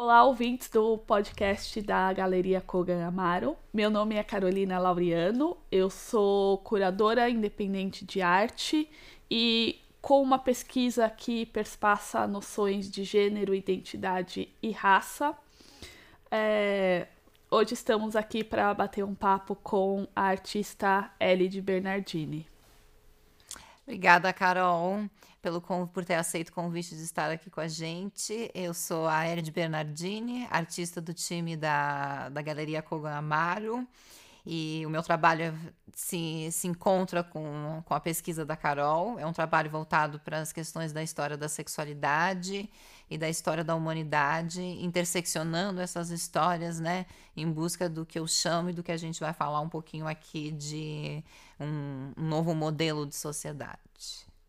Olá, ouvintes do podcast da Galeria Kogan Amaro. Meu nome é Carolina Laureano, eu sou curadora independente de arte e com uma pesquisa que perspassa noções de gênero, identidade e raça. É, hoje estamos aqui para bater um papo com a artista Ellie de Bernardini. Obrigada, Carol, pelo, por ter aceito o convite de estar aqui com a gente. Eu sou a Erid Bernardini, artista do time da, da Galeria Kogan Amaro. E o meu trabalho se, se encontra com, com a pesquisa da Carol. É um trabalho voltado para as questões da história da sexualidade e da história da humanidade, interseccionando essas histórias, né, em busca do que eu chamo e do que a gente vai falar um pouquinho aqui de um, novo modelo de sociedade.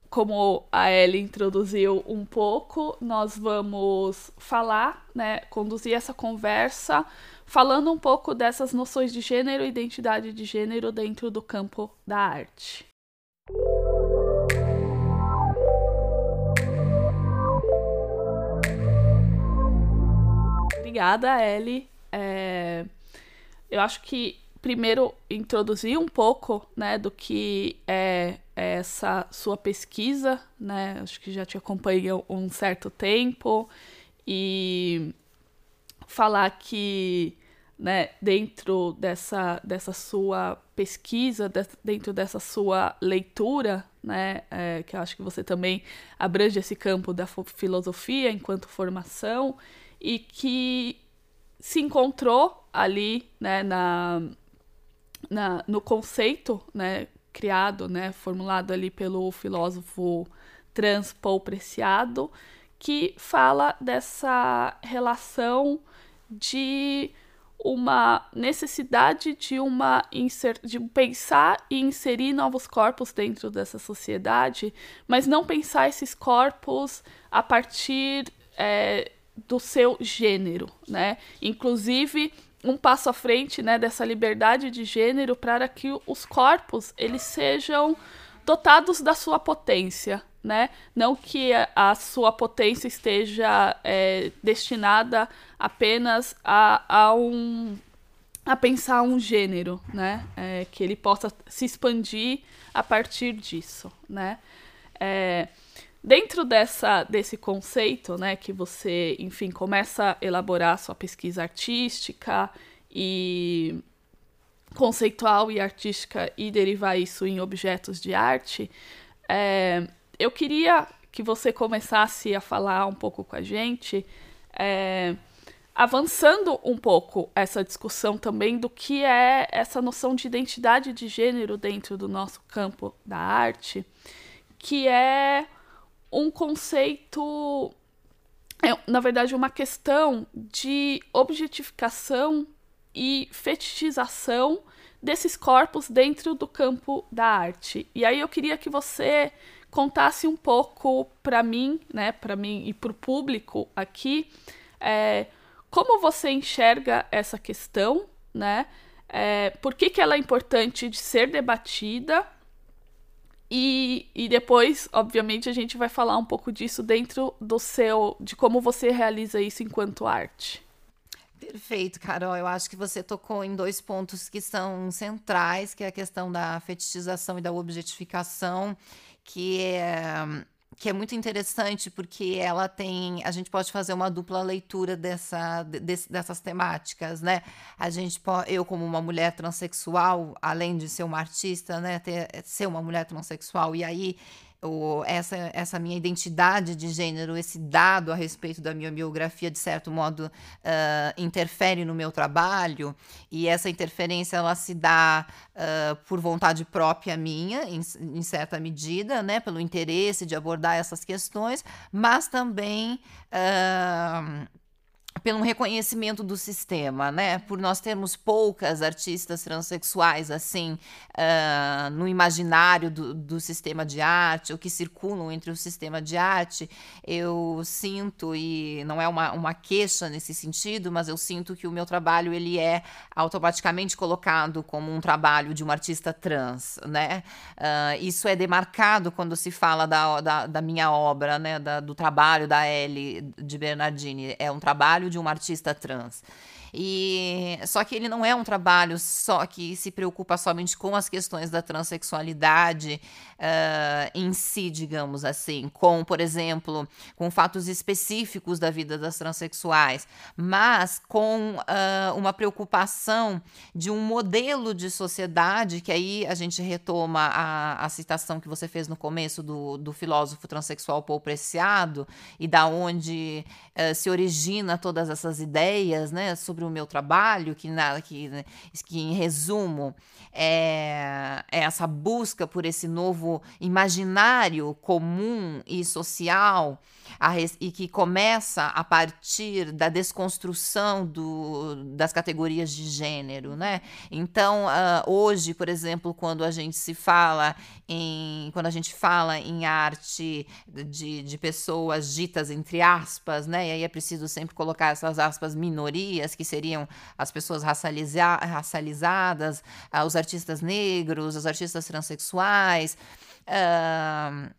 Como a Ellie introduziu um pouco, nós vamos falar, né, conduzir essa conversa falando um pouco dessas noções de gênero e identidade de gênero dentro do campo da arte. Obrigada, Ellie. É, eu acho que primeiro introduzir um pouco né, do que é essa sua pesquisa, né? Acho que já te acompanho um certo tempo e falar que né, dentro dessa, dessa sua pesquisa, de, dentro dessa sua leitura, né, é, que eu acho que você também abrange esse campo da filosofia enquanto formação, e que se encontrou ali né, na, na, no conceito né, criado, né, formulado ali pelo filósofo trans Paul Preciado, que fala dessa relação de uma necessidade de uma de pensar e inserir novos corpos dentro dessa sociedade, mas não pensar esses corpos a partir é, do seu gênero, né? Inclusive um passo à frente, né, dessa liberdade de gênero para que os corpos eles sejam dotados da sua potência, né? Não que a, sua potência esteja é, destinada apenas a, a um a pensar um gênero, né? É, que ele possa se expandir a partir disso, né? É, Dentro dessa, desse conceito, né, que você, enfim, começa a elaborar sua pesquisa artística e conceitual e artística e derivar isso em objetos de arte, é, eu queria que você começasse a falar um pouco com a gente, é, avançando um pouco essa discussão também do que é essa noção de identidade de gênero dentro do nosso campo da arte, que é um conceito, é, na verdade, uma questão de objetificação e fetichização desses corpos dentro do campo da arte. E aí eu queria que você contasse um pouco para mim, né, para mim e para o público aqui, é, como você enxerga essa questão, né? É, por que, que ela é importante de ser debatida e, e depois, obviamente, a gente vai falar um pouco disso dentro do seu. de como você realiza isso enquanto arte. Perfeito, Carol. Eu acho que você tocou em dois pontos que são centrais, que é a questão da fetichização e da objetificação, que é que é muito interessante porque ela tem. A gente pode fazer uma dupla leitura dessa, de, dessas temáticas, né? A gente pode, eu, como uma mulher transexual, além de ser uma artista, né, ter, ser uma mulher transexual, e aí o, essa, essa minha identidade de gênero, esse dado a respeito da minha biografia, de certo modo, uh, interfere no meu trabalho, e essa interferência ela se dá uh, por vontade própria minha, em, em, certa medida, né, pelo interesse de abordar essas questões, mas também. Uh, pelo reconhecimento do sistema, né? Por nós termos poucas artistas transexuais assim uh, no imaginário do, do, sistema de arte, ou que circulam entre o sistema de arte, eu sinto e não é uma, uma queixa nesse sentido, mas eu sinto que o meu trabalho ele é automaticamente colocado como um trabalho de uma artista trans, né? Uh, isso é demarcado quando se fala da, da, da minha obra, né? Da, do trabalho da Ellie de Bernardini. É um trabalho trabalho de uma artista trans. E só que ele não é um trabalho só que se preocupa somente com as questões da transexualidade uh, em si, digamos assim, com, por exemplo, com fatos específicos da vida das transexuais, mas com uh, uma preocupação de um modelo de sociedade que aí a gente retoma a, a citação que você fez no começo do, do filósofo transexual Paul Preciado e da onde uh, se origina todas essas ideias, né, sobre o meu trabalho, que, na, que, que em resumo é, é essa busca por esse novo imaginário comum e social a, e que começa a partir da desconstrução do, das categorias de gênero, né? Então, uh, hoje, por exemplo, quando a gente se fala em quando a gente fala em arte de, de pessoas ditas entre aspas, né? E aí é preciso sempre colocar essas aspas minorias, que seriam as pessoas racializa racializadas, uh, os artistas negros, os artistas transexuais. Uh,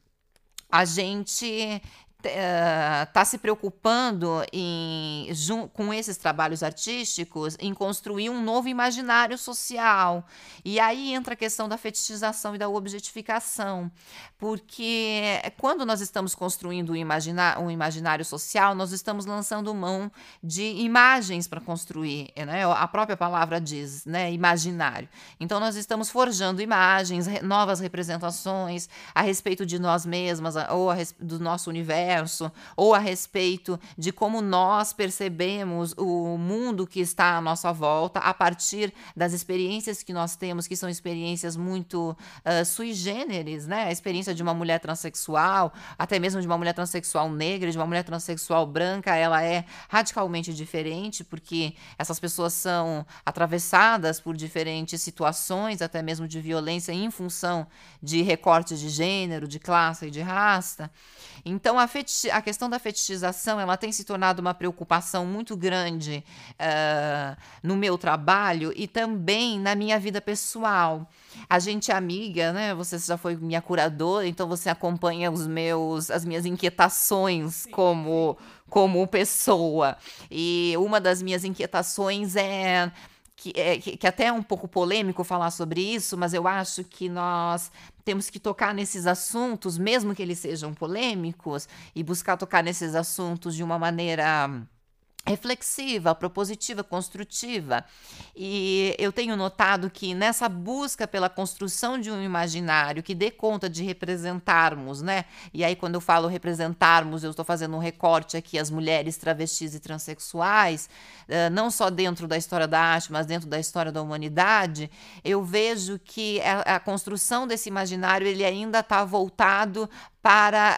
a gente está uh, se preocupando em, com esses trabalhos artísticos em construir um novo imaginário social. E aí entra a questão da fetichização e da objetificação. Porque quando nós estamos construindo um, imagina um imaginário social, nós estamos lançando mão de imagens para construir. Né? A própria palavra diz, né? imaginário. Então, nós estamos forjando imagens, novas representações a respeito de nós mesmas ou do nosso universo universo ou a respeito de como nós percebemos o mundo que está à nossa volta a partir das experiências que nós temos, que são experiências muito uh, sui generis, né? A experiência de uma mulher transexual, até mesmo de uma mulher transexual negra, de uma mulher transexual branca, ela é radicalmente diferente, porque essas pessoas são atravessadas por diferentes situações, até mesmo de violência, em função de recortes de gênero, de classe e de raça. Então, a, a questão da fetichização ela tem se tornado uma preocupação muito grande uh, no meu trabalho e também na minha vida pessoal. A gente é amiga, né? Você já foi minha curadora, então você acompanha os meus, as minhas inquietações como como pessoa. E uma das minhas inquietações é que, é, que, que até é um pouco polêmico falar sobre isso, mas eu acho que nós temos que tocar nesses assuntos, mesmo que eles sejam polêmicos, e buscar tocar nesses assuntos de uma maneira reflexiva, propositiva, construtiva. E eu tenho notado que nessa busca pela construção de um imaginário que dê conta de representarmos, né? E aí quando eu falo representarmos, eu estou fazendo um recorte aqui as mulheres travestis e transexuais, eh, não só dentro da história da arte, mas dentro da história da humanidade. Eu vejo que a, a construção desse imaginário ele ainda está voltado para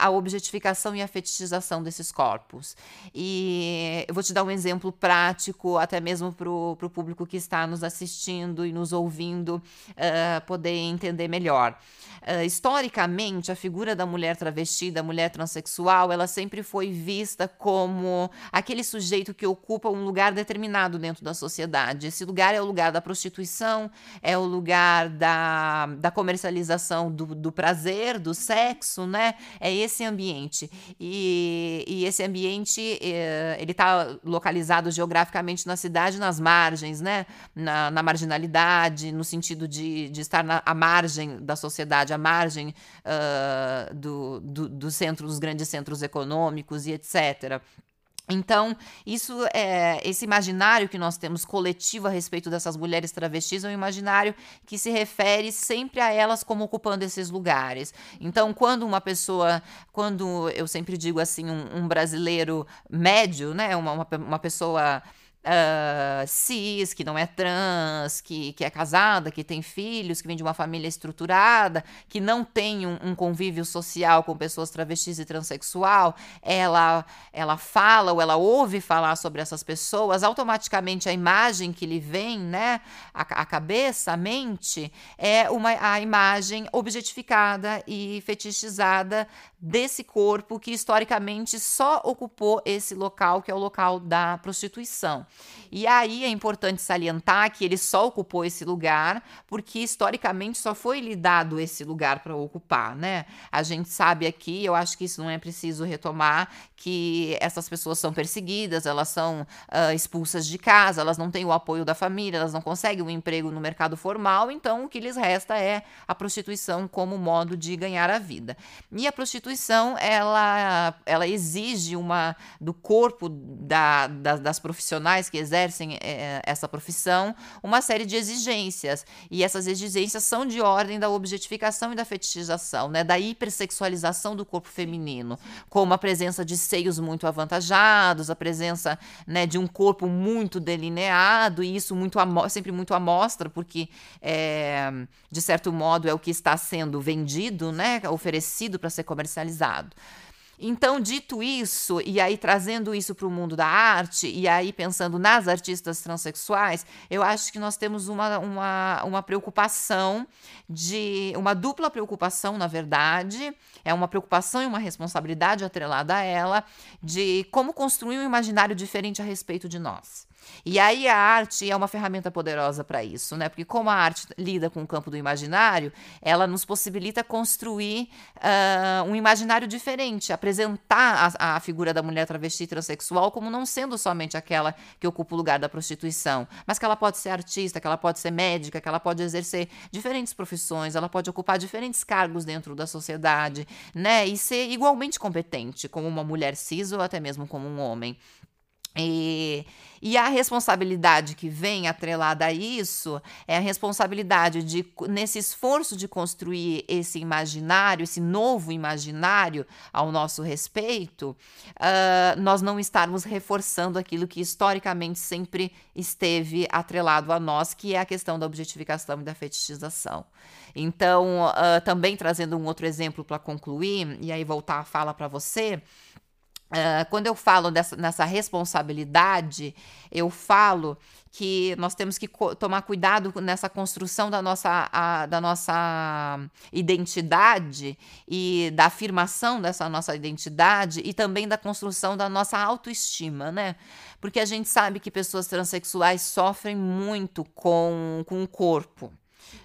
uh, a objetificação e a fetichização desses corpos. E eu vou te dar um exemplo prático, até mesmo para o público que está nos assistindo e nos ouvindo uh, poder entender melhor. Uh, historicamente, a figura da mulher travesti, da mulher transexual, ela sempre foi vista como aquele sujeito que ocupa um lugar determinado dentro da sociedade. Esse lugar é o lugar da prostituição, é o lugar da, da comercialização do, do prazer, do sexo, né? É esse ambiente. E, e esse ambiente, eh, ele está localizado geograficamente na cidade, nas margens, né? Na, na marginalidade, no sentido de, de estar na, à margem da sociedade, à margem uh, do, do, do centro, dos grandes centros econômicos e etc. Então, isso é esse imaginário que nós temos coletivo a respeito dessas mulheres travestis é um imaginário que se refere sempre a elas como ocupando esses lugares. Então, quando uma pessoa, quando eu sempre digo assim, um, um brasileiro médio, né, uma, uma, uma pessoa uh, cis, que não é trans, que, que é casada, que tem filhos, que vem de uma família estruturada, que não tem um, um convívio social com pessoas travestis e transexual, ela, ela fala ou ela ouve falar sobre essas pessoas, automaticamente a imagem que lhe vem, né, a, a cabeça, a mente, é uma, a imagem objetificada e fetichizada desse corpo que historicamente só ocupou esse local, que é o local da prostituição. E aí é importante salientar que ele só ocupou esse lugar porque historicamente só foi lhe dado esse lugar para ocupar, né? A gente sabe aqui, eu acho que isso não é preciso retomar, que essas pessoas são perseguidas, elas são uh, expulsas de casa, elas não têm o apoio da família, elas não conseguem um emprego no mercado formal, então o que lhes resta é a prostituição como modo de ganhar a vida. E a prostituição, ela, ela exige uma do corpo da, da, das profissionais que exercem é, essa profissão uma série de exigências. E essas exigências são de ordem da objetificação e da fetichização, né? da hipersexualização do corpo feminino, como a presença de seios muito avantajados, a presença né, de um corpo muito delineado, e isso muito sempre muito à mostra, porque é, de certo modo é o que está sendo vendido, né, oferecido para ser comercializado. Então, dito isso, e aí trazendo isso para o mundo da arte, e aí pensando nas artistas transexuais, eu acho que nós temos uma, uma, uma preocupação de. uma dupla preocupação, na verdade, é uma preocupação e uma responsabilidade atrelada a ela, de como construir um imaginário diferente a respeito de nós. E aí a arte é uma ferramenta poderosa para isso, né? Porque como a arte lida com o campo do imaginário, ela nos possibilita construir uh, um imaginário diferente, apresentar a, a, figura da mulher travesti transexual como não sendo somente aquela que ocupa o lugar da prostituição, mas que ela pode ser artista, que ela pode ser médica, que ela pode exercer diferentes profissões, ela pode ocupar diferentes cargos dentro da sociedade, né? E ser igualmente competente como uma mulher cis ou até mesmo como um homem. E, e a responsabilidade que vem atrelada a isso é a responsabilidade de, nesse esforço de construir esse imaginário, esse novo imaginário ao nosso respeito, uh, nós não estarmos reforçando aquilo que historicamente sempre esteve atrelado a nós, que é a questão da objetificação e da fetichização. Então, uh, também trazendo um outro exemplo para concluir, e aí voltar a fala para você. Uh, quando eu falo dessa, nessa responsabilidade, eu falo que nós temos que tomar cuidado nessa construção da nossa, a, da nossa identidade e da afirmação dessa nossa identidade e também da construção da nossa autoestima, né? Porque a gente sabe que pessoas transexuais sofrem muito com, com o corpo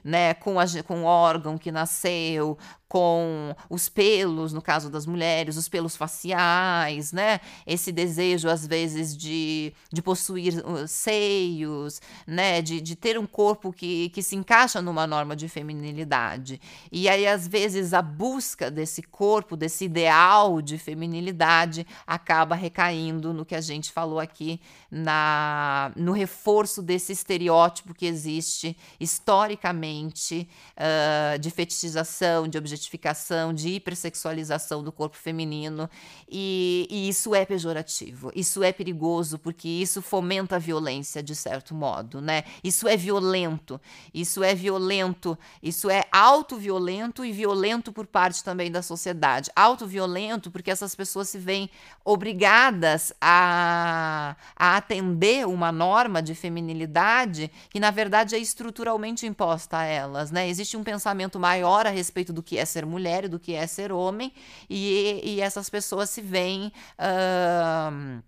né, com, a, com o órgão que nasceu, com os pelos, no caso das mulheres, os pelos faciais, né? Esse desejo, às vezes, de, de possuir uh, seios, né? De, de ter um corpo que, que se encaixa numa norma de feminilidade. E aí, às vezes, a busca desse corpo, desse ideal de feminilidade, acaba recaindo no que a gente falou aqui, na, no reforço desse estereótipo que existe historicamente uh, de fetichização, de objetificação objetificação, de hipersexualização do corpo feminino, e, e isso é pejorativo, isso é perigoso, porque isso fomenta a violência, de certo modo, né? Isso é violento, isso é violento, isso é autoviolento e violento por parte também da sociedade. Autoviolento porque essas pessoas se veem obrigadas a, a atender uma norma de feminilidade que, na verdade, é estruturalmente imposta a elas, né? Existe um pensamento maior a respeito do que é ser mulher e do que é ser homem, e, e essas pessoas se veem. Uh,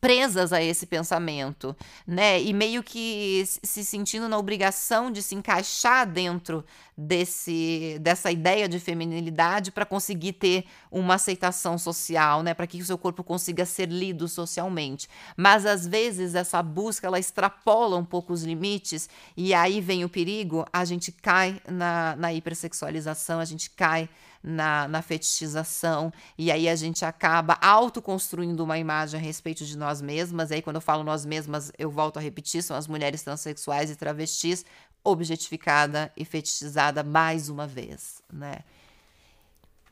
presas a esse pensamento, né? E meio que se sentindo na obrigação de se encaixar dentro desse dessa ideia de feminilidade para conseguir ter uma aceitação social, né? Para que o seu corpo consiga ser lido socialmente. Mas às vezes essa busca ela extrapola um pouco os limites e aí vem o perigo, a gente cai na, na hipersexualização, a gente cai na, na fetichização, e aí a gente acaba autoconstruindo uma imagem a respeito de nós mesmas. E aí, quando eu falo nós mesmas, eu volto a repetir: são as mulheres transexuais e travestis, objetificada e fetichizada mais uma vez, né?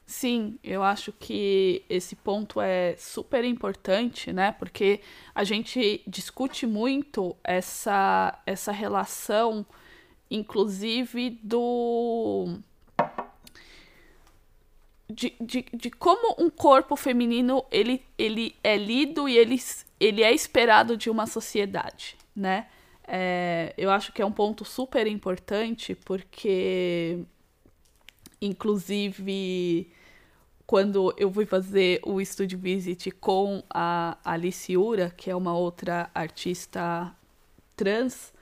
Sim, eu acho que esse ponto é super importante, né? Porque a gente discute muito essa, essa relação, inclusive, do de, de, de como um corpo feminino ele, ele é lido e ele, ele é esperado de uma sociedade, né? É, eu acho que é um ponto super importante porque, inclusive, quando eu fui fazer o Studio Visit com a Alice Ura, que é uma outra artista trans,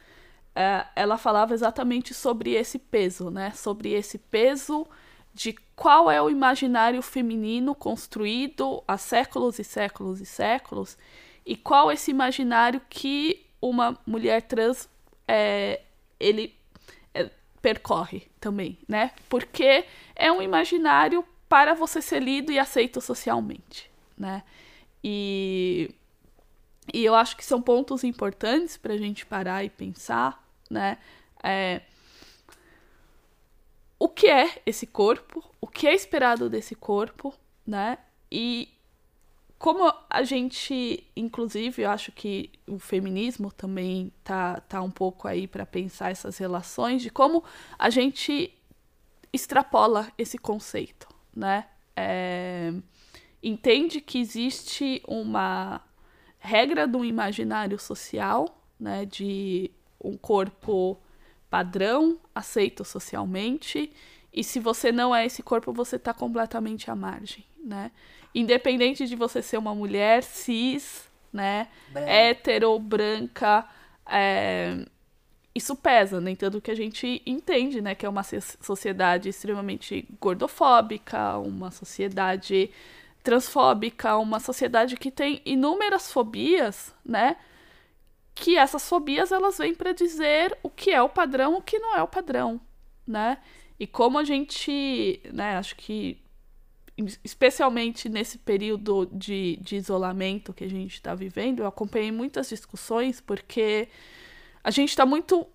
é, ela falava exatamente sobre esse peso, né? Sobre esse peso de qual é o imaginário feminino construído há séculos e séculos e séculos e qual esse imaginário que uma mulher trans é, ele é, percorre também, né? Porque é um imaginário para você ser lido e aceito socialmente, né? E, e eu acho que são pontos importantes para a gente parar e pensar, né? É, o que é esse corpo, o que é esperado desse corpo, né? E como a gente, inclusive, eu acho que o feminismo também tá, tá um pouco aí para pensar essas relações de como a gente extrapola esse conceito, né? É, entende que existe uma regra do imaginário social, né? De um corpo padrão, aceito socialmente, e se você não é esse corpo, você está completamente à margem, né? Independente de você ser uma mulher cis, né? Branca. Hétero, branca, é... isso pesa, nem né? tanto que a gente entende, né? Que é uma sociedade extremamente gordofóbica, uma sociedade transfóbica, uma sociedade que tem inúmeras fobias, né? Que essas fobias elas vêm para dizer o que é o padrão, o que não é o padrão, né? E como a gente, né, acho que especialmente nesse período de, de isolamento que a gente está vivendo, eu acompanhei muitas discussões porque a gente está muito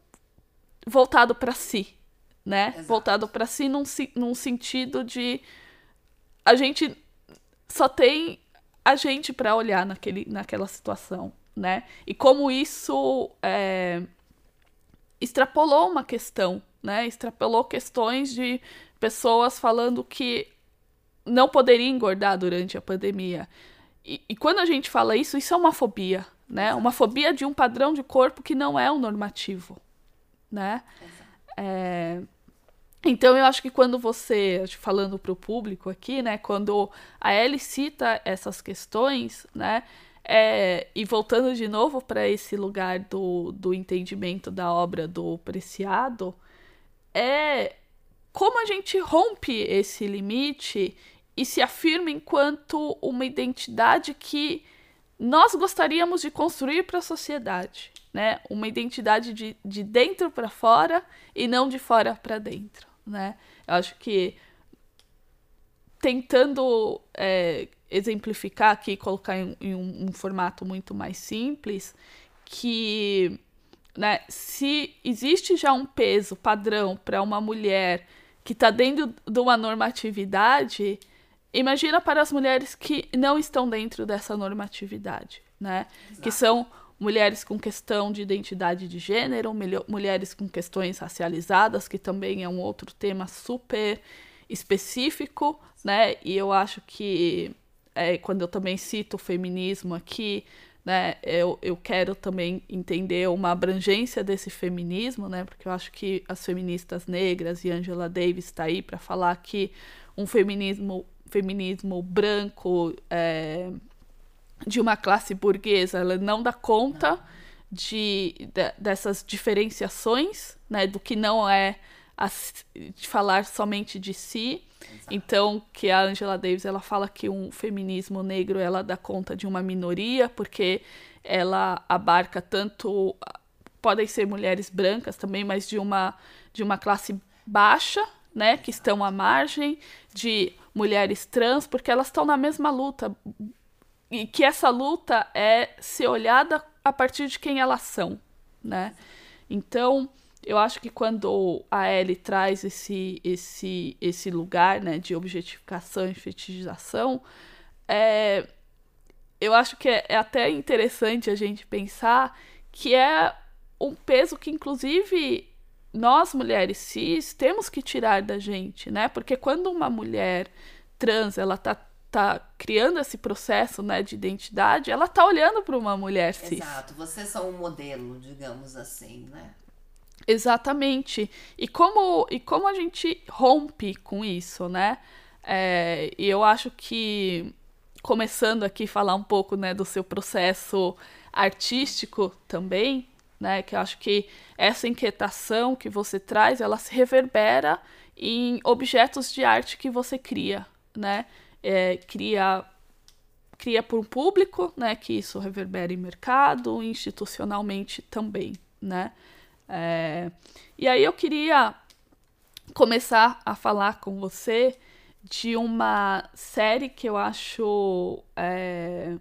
voltado para si, né? Exato. Voltado para si num, num sentido de a gente só tem a gente para olhar naquele, naquela situação, né? E como isso é, extrapolou uma questão, né? Extrapolou questões de pessoas falando que não poderia engordar durante a pandemia. E, e, quando a gente fala isso, isso é uma fobia, né? Uma fobia de um padrão de corpo que não é o normativo, né? É... Então eu acho que quando você, falando para o público aqui, né, quando a Ellie cita essas questões, né, é... e voltando de novo para esse lugar do, do entendimento da obra do Preciado, é como a gente rompe esse limite e se afirma enquanto uma identidade que nós gostaríamos de construir para a sociedade, né? Uma identidade de, de dentro para fora e não de fora para dentro, né? Eu acho que tentando é, exemplificar aqui, colocar em, em um, um, formato muito mais simples, que né, se existe já um peso padrão para uma mulher que está dentro de uma normatividade, Imagina para as mulheres que não estão dentro dessa normatividade, né? Exato. Que são mulheres com questão de identidade de gênero, mulheres com questões racializadas, que também é um outro tema super específico, né? E eu acho que é, quando eu também cito o feminismo aqui, né, eu, eu quero também entender uma abrangência desse feminismo, né? Porque eu acho que as feministas negras e Angela Davis está aí para falar que um feminismo feminismo branco é, de uma classe burguesa, ela não dá conta de, de, dessas diferenciações, né, do que não é a, de falar somente de si. Então, que a Angela Davis ela fala que um feminismo negro ela dá conta de uma minoria, porque ela abarca tanto podem ser mulheres brancas também, mas de uma de uma classe baixa, né, que estão à margem de mulheres trans, porque elas estão na mesma luta. E que essa luta é ser olhada a partir de quem elas são, né? Então, eu acho que quando a Ellie traz esse, esse, esse lugar né, de objetificação e fetichização, é, eu acho que é, é até interessante a gente pensar que é um peso que, inclusive, nós mulheres cis temos que tirar da gente, né? Porque quando uma mulher trans ela tá tá criando esse processo, né, de identidade, ela tá olhando para uma mulher cis. Exato, vocês são um modelo, digamos assim, né? Exatamente. E como e como a gente rompe com isso, né? É, e eu acho que, começando aqui falar um pouco né, do seu processo artístico também, né, que eu acho que essa inquietação que você traz, ela se reverbera em objetos de arte que você cria, né? É, cria cria para um público, né, que isso reverbera em mercado, institucionalmente também, né? É, e aí eu queria começar a falar com você de uma série que eu acho é,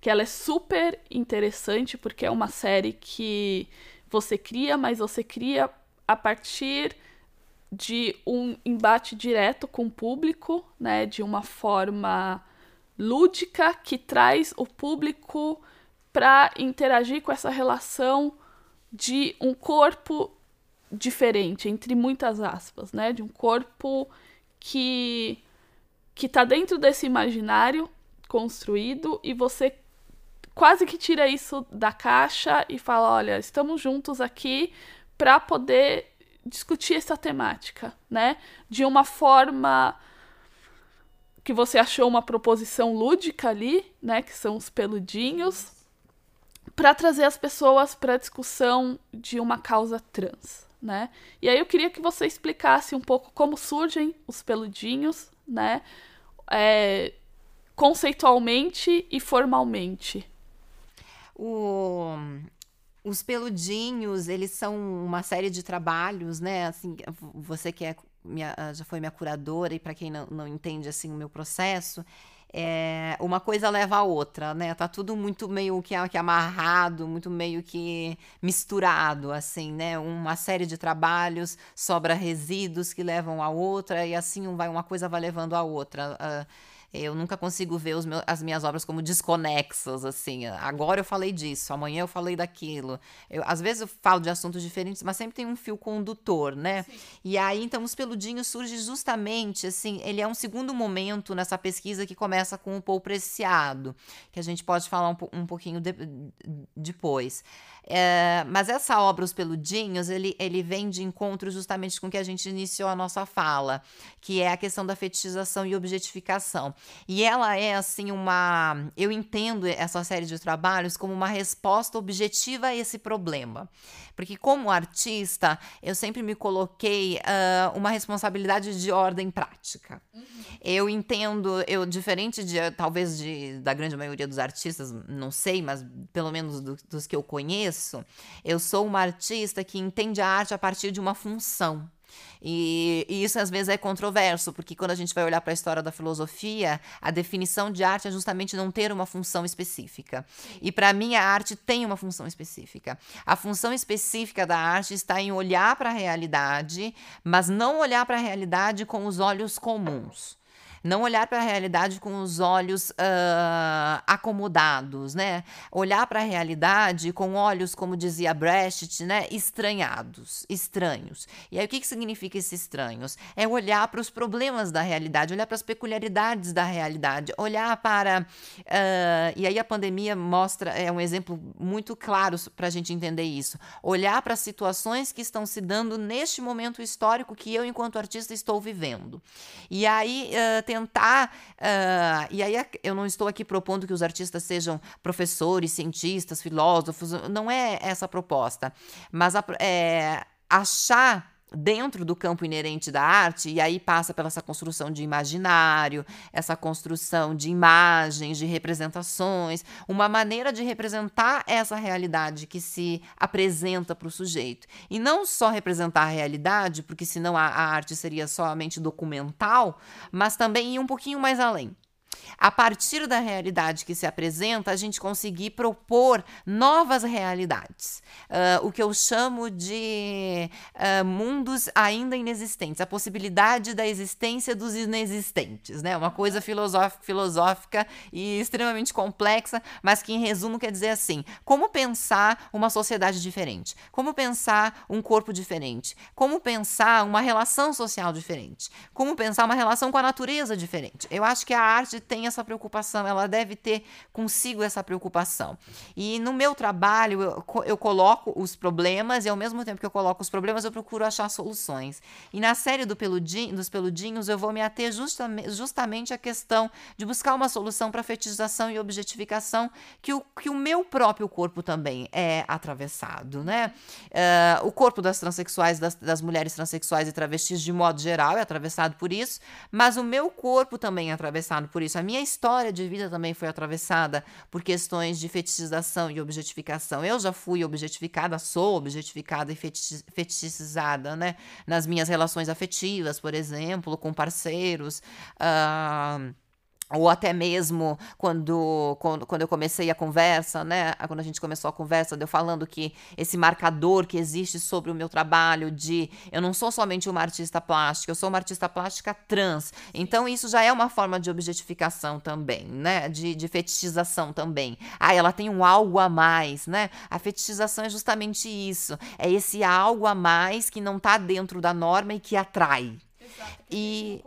que ela é super interessante porque é uma série que você cria, mas você cria a partir de um embate direto com o público, né, de uma forma lúdica que traz o público para interagir com essa relação de um corpo diferente, entre muitas aspas, né? De um corpo que que tá dentro desse imaginário construído e você quase que tira isso da caixa e fala, olha, estamos juntos aqui para poder discutir essa temática, né? De uma forma que você achou uma proposição lúdica ali, né, que são os peludinhos, para trazer as pessoas para a discussão de uma causa trans, né? E aí eu queria que você explicasse um pouco como surgem os peludinhos, né? É, conceitualmente e formalmente. O, os peludinhos, eles são uma série de trabalhos, né? Assim, você que é minha, já foi minha curadora e para quem não, não entende assim o meu processo, é, uma coisa leva a outra, né? Tá tudo muito meio que, que amarrado, muito meio que misturado, assim, né? Uma série de trabalhos, sobra resíduos que levam a outra e assim vai uma coisa vai levando a outra. Uh, eu nunca consigo ver meus, as minhas obras como desconexas, assim. Agora eu falei disso, amanhã eu falei daquilo. Eu, às vezes eu falo de assuntos diferentes, mas sempre tem um fio condutor, né? Sim. E aí, então, os peludinhos surge justamente, assim, ele é um segundo momento nessa pesquisa que começa com o Paul Preciado, que a gente pode falar um, um pouquinho de, depois. É, mas essa obra, Os Peludinhos, ele, ele vem de encontro justamente com o que a gente iniciou a nossa fala, que é a questão da fetichização e objetificação. E ela é, assim, uma. Eu entendo essa série de trabalhos como uma resposta objetiva a esse problema. Porque, como artista, eu sempre me coloquei uh, uma responsabilidade de ordem prática. Uhum. Eu entendo, eu, diferente de, talvez, de, da grande maioria dos artistas, não sei, mas pelo menos do, dos que eu conheço, eu sou uma artista que entende a arte a partir de uma função. E, e, isso às vezes é controverso, porque quando a gente vai olhar para a história da filosofia, a definição de arte é justamente não ter uma função específica. E para mim a arte tem uma função específica. A função específica da arte está em olhar para a realidade, mas não olhar para a realidade com os olhos comuns não olhar para a realidade com os olhos uh, acomodados, né? Olhar para a realidade com olhos, como dizia Brecht, né? Estranhados, estranhos. E aí o que, que significa esses estranhos? É olhar para os problemas da realidade, olhar para as peculiaridades da realidade, olhar para. Uh, e aí a pandemia mostra, é um exemplo muito claro para a gente entender isso. Olhar para as situações que estão se dando neste momento histórico que eu, enquanto artista, estou vivendo. E aí uh, tentar. Uh, e aí eu não estou aqui propondo que os artistas sejam professores, cientistas, filósofos, não é essa a proposta. Mas a, é, achar dentro do campo inerente da arte, e aí passa pela essa construção de imaginário, essa construção de imagens, de representações, uma maneira de representar essa realidade que se apresenta para o sujeito. E não só representar a realidade, porque senão a, a arte seria somente documental, mas também ir um pouquinho mais além a partir da realidade que se apresenta, a gente conseguir propor novas realidades. Uh, o que eu chamo de uh, mundos ainda inexistentes, a possibilidade da existência dos inexistentes, né? Uma coisa filosófica e extremamente complexa, mas que em resumo quer dizer assim: como pensar uma sociedade diferente, como pensar um corpo diferente, como pensar uma relação social diferente, como pensar uma relação com a natureza diferente. Eu acho que a arte tem tem essa preocupação, ela deve ter consigo essa preocupação. E no meu trabalho, eu, eu coloco os problemas e ao mesmo tempo que eu coloco os problemas, eu procuro achar soluções. E na série do peludinho, dos peludinhos, eu vou me ater justamente, justamente à questão de buscar uma solução para fetichização e objetificação que o, que o meu próprio corpo também é atravessado, né? Uh, o corpo das transexuais, das, das mulheres transexuais e travestis de modo geral é atravessado por isso, mas o meu corpo também é atravessado por isso. A minha história de vida também foi atravessada por questões de fetichização e objetificação. Eu já fui objetificada, sou objetificada e fetichizada, né? Nas minhas relações afetivas, por exemplo, com parceiros. Uh, ou até mesmo quando, quando, quando eu comecei a conversa, né? Quando a gente começou a conversa, eu falando que esse marcador que existe sobre o meu trabalho de eu não sou somente uma artista plástica, eu sou uma artista plástica trans. Então, isso já é uma forma de objetificação também, né? De, de fetichização também. Ah, ela tem um algo a mais, né? A fetichização é justamente isso. É esse algo a mais que não está dentro da norma e que atrai. Exato, e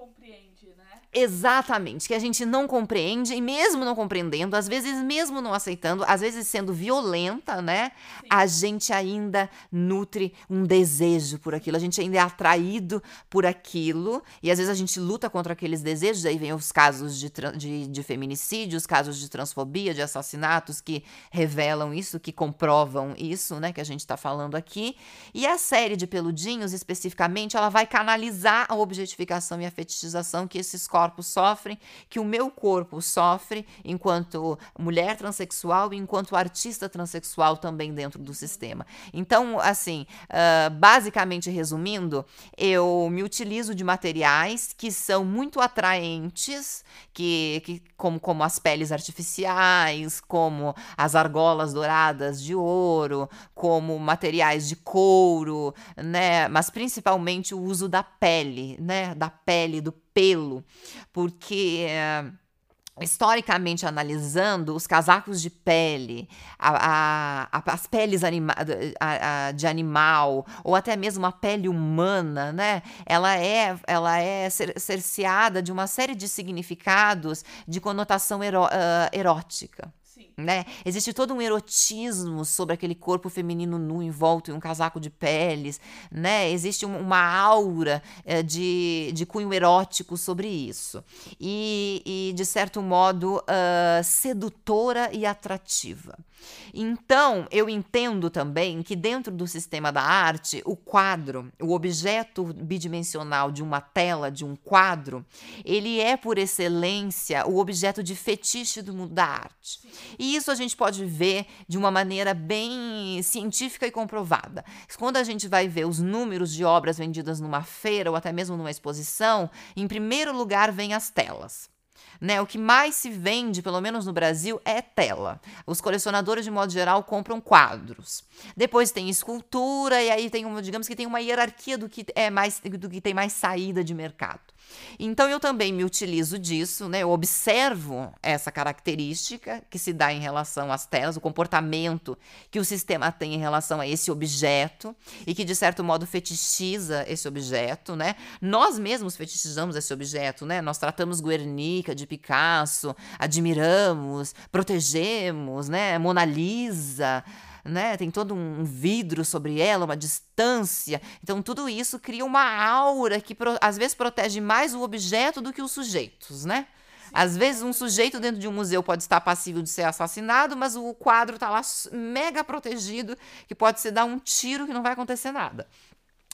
Exatamente, que a gente não compreende e mesmo não compreendendo, às vezes mesmo não aceitando, às vezes sendo violenta, né? Sim. A gente ainda nutre um desejo por aquilo, a gente ainda é atraído por aquilo e às vezes a gente luta contra aqueles desejos, aí vem os casos de, de, de feminicídio, os casos de transfobia, de assassinatos que revelam isso, que comprovam isso, né? Que a gente está falando aqui. E a série de peludinhos, especificamente, ela vai canalizar a objetificação e a fetichização que esses corpos sofrem, que o meu corpo sofre enquanto mulher transexual e enquanto artista transexual também dentro do sistema. Então, assim, uh, basicamente resumindo, eu me utilizo de materiais que são muito atraentes, que, que como, como as peles artificiais, como as argolas douradas de ouro, como materiais de couro, né? Mas principalmente o uso da pele, né? Da pele, do pelo, porque eh, historicamente analisando os casacos de pele, a, a, a, as peles anima, de animal ou até mesmo a pele humana, né? Ela é, ela é cerceada de uma série de significados de conotação uh, erótica né? Existe todo um erotismo sobre aquele corpo feminino nu envolto em um casaco de peles, né? Existe um, uma aura é, de, de cunho erótico sobre isso. E, e de certo modo, uh, sedutora e atrativa. Então, eu entendo também que dentro do sistema da arte, o quadro, o objeto bidimensional de uma tela, de um quadro, ele é por excelência o objeto de fetiche do mundo da arte. E isso a gente pode ver de uma maneira bem científica e comprovada. Quando a gente vai ver os números de obras vendidas numa feira ou até mesmo numa exposição, em primeiro lugar vem as telas. Né? O que mais se vende, pelo menos no Brasil, é tela. Os colecionadores, de modo geral, compram quadros. Depois tem escultura, e aí tem uma, digamos que tem uma hierarquia do que é mais do que tem mais saída de mercado. Então eu também me utilizo disso, né? Eu observo essa característica que se dá em relação às telas, o comportamento que o sistema tem em relação a esse objeto e que de certo modo fetichiza esse objeto, né? Nós mesmos fetichizamos esse objeto, né? Nós tratamos Guernica de Picasso, admiramos, protegemos, né? Mona Lisa, né? Tem todo um vidro sobre ela, uma distância. Então, tudo isso cria uma aura que às vezes protege mais o objeto do que os sujeitos, né? Às vezes, um sujeito dentro de um museu pode estar passível de ser assassinado, mas o quadro está lá mega protegido, que pode se dar um tiro que não vai acontecer nada.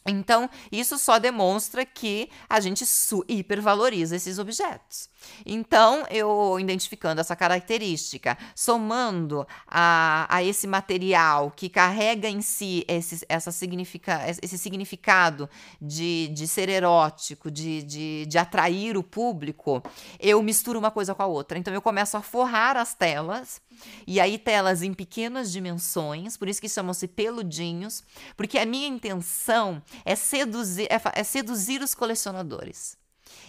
Então, isso só demonstra que a gente hipervaloriza esses objetos. Então, eu identificando essa característica, somando a, a esse material que carrega em si esse, essa significa, esse significado de, de ser erótico, de, de, de atrair o público, eu misturo uma coisa com a outra. Então, eu começo a forrar as telas, e aí telas em pequenas dimensões, por isso que chamam-se peludinhos, porque a minha intenção é seduzir, é, é seduzir os colecionadores.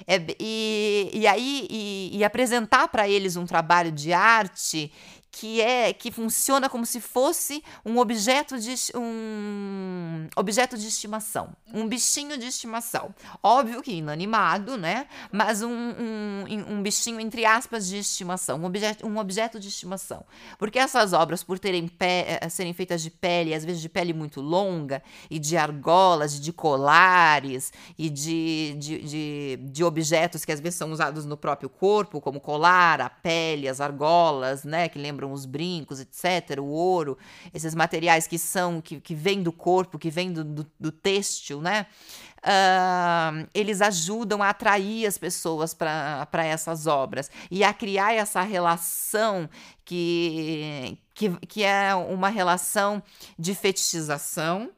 É, e, e aí e, e apresentar para eles um trabalho de arte que é que funciona como se fosse um objeto de um objeto de estimação, um bichinho de estimação. Óbvio que inanimado, né? Mas um, um, um bichinho entre aspas de estimação, um objeto, um objeto de estimação. Porque essas obras, por terem eh, serem feitas de pele, às vezes de pele muito longa e de argolas, de colares e de, de, de, de objetos que às vezes são usados no próprio corpo, como colar, a pele, as argolas, né? Que lembram lembram os brincos, etc., o ouro, esses materiais que são, que, que vêm do corpo, que vêm do, do, do têxtil, né? Uh, eles ajudam a atrair as pessoas para essas obras e a criar essa relação que, que, que é uma relação de fetichização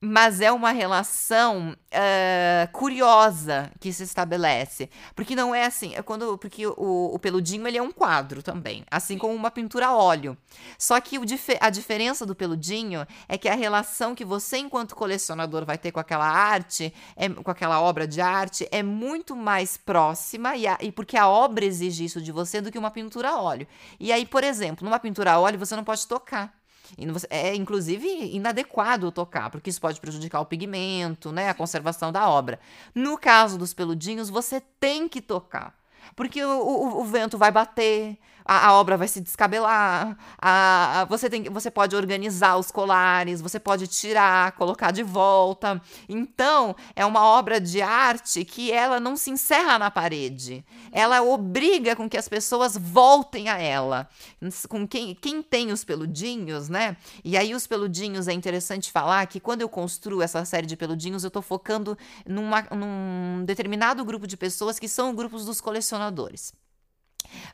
mas é uma relação uh, curiosa que se estabelece. Porque não é assim, é quando porque o, o, peludinho ele é um quadro também, assim como uma pintura a óleo. Só que a diferença do peludinho é que a relação que você, enquanto colecionador, vai ter com aquela arte, é, com aquela obra de arte, é muito mais próxima, e, a, e porque a obra exige isso de você do que uma pintura a óleo. E aí, por exemplo, numa pintura a óleo você não pode tocar. É, inclusive, inadequado tocar, porque isso pode prejudicar o pigmento, né? A conservação da obra. No caso dos peludinhos, você tem que tocar. Porque o, o, o vento vai bater, a, a obra vai se descabelar, a, a, você, tem, você pode organizar os colares, você pode tirar, colocar de volta. Então, é uma obra de arte que ela não se encerra na parede. Ela obriga com que as pessoas voltem a ela. Com quem, quem tem os peludinhos, né? E aí os peludinhos é interessante falar que quando eu construo essa série de peludinhos, eu estou focando numa, num determinado grupo de pessoas que são grupos dos colecionadores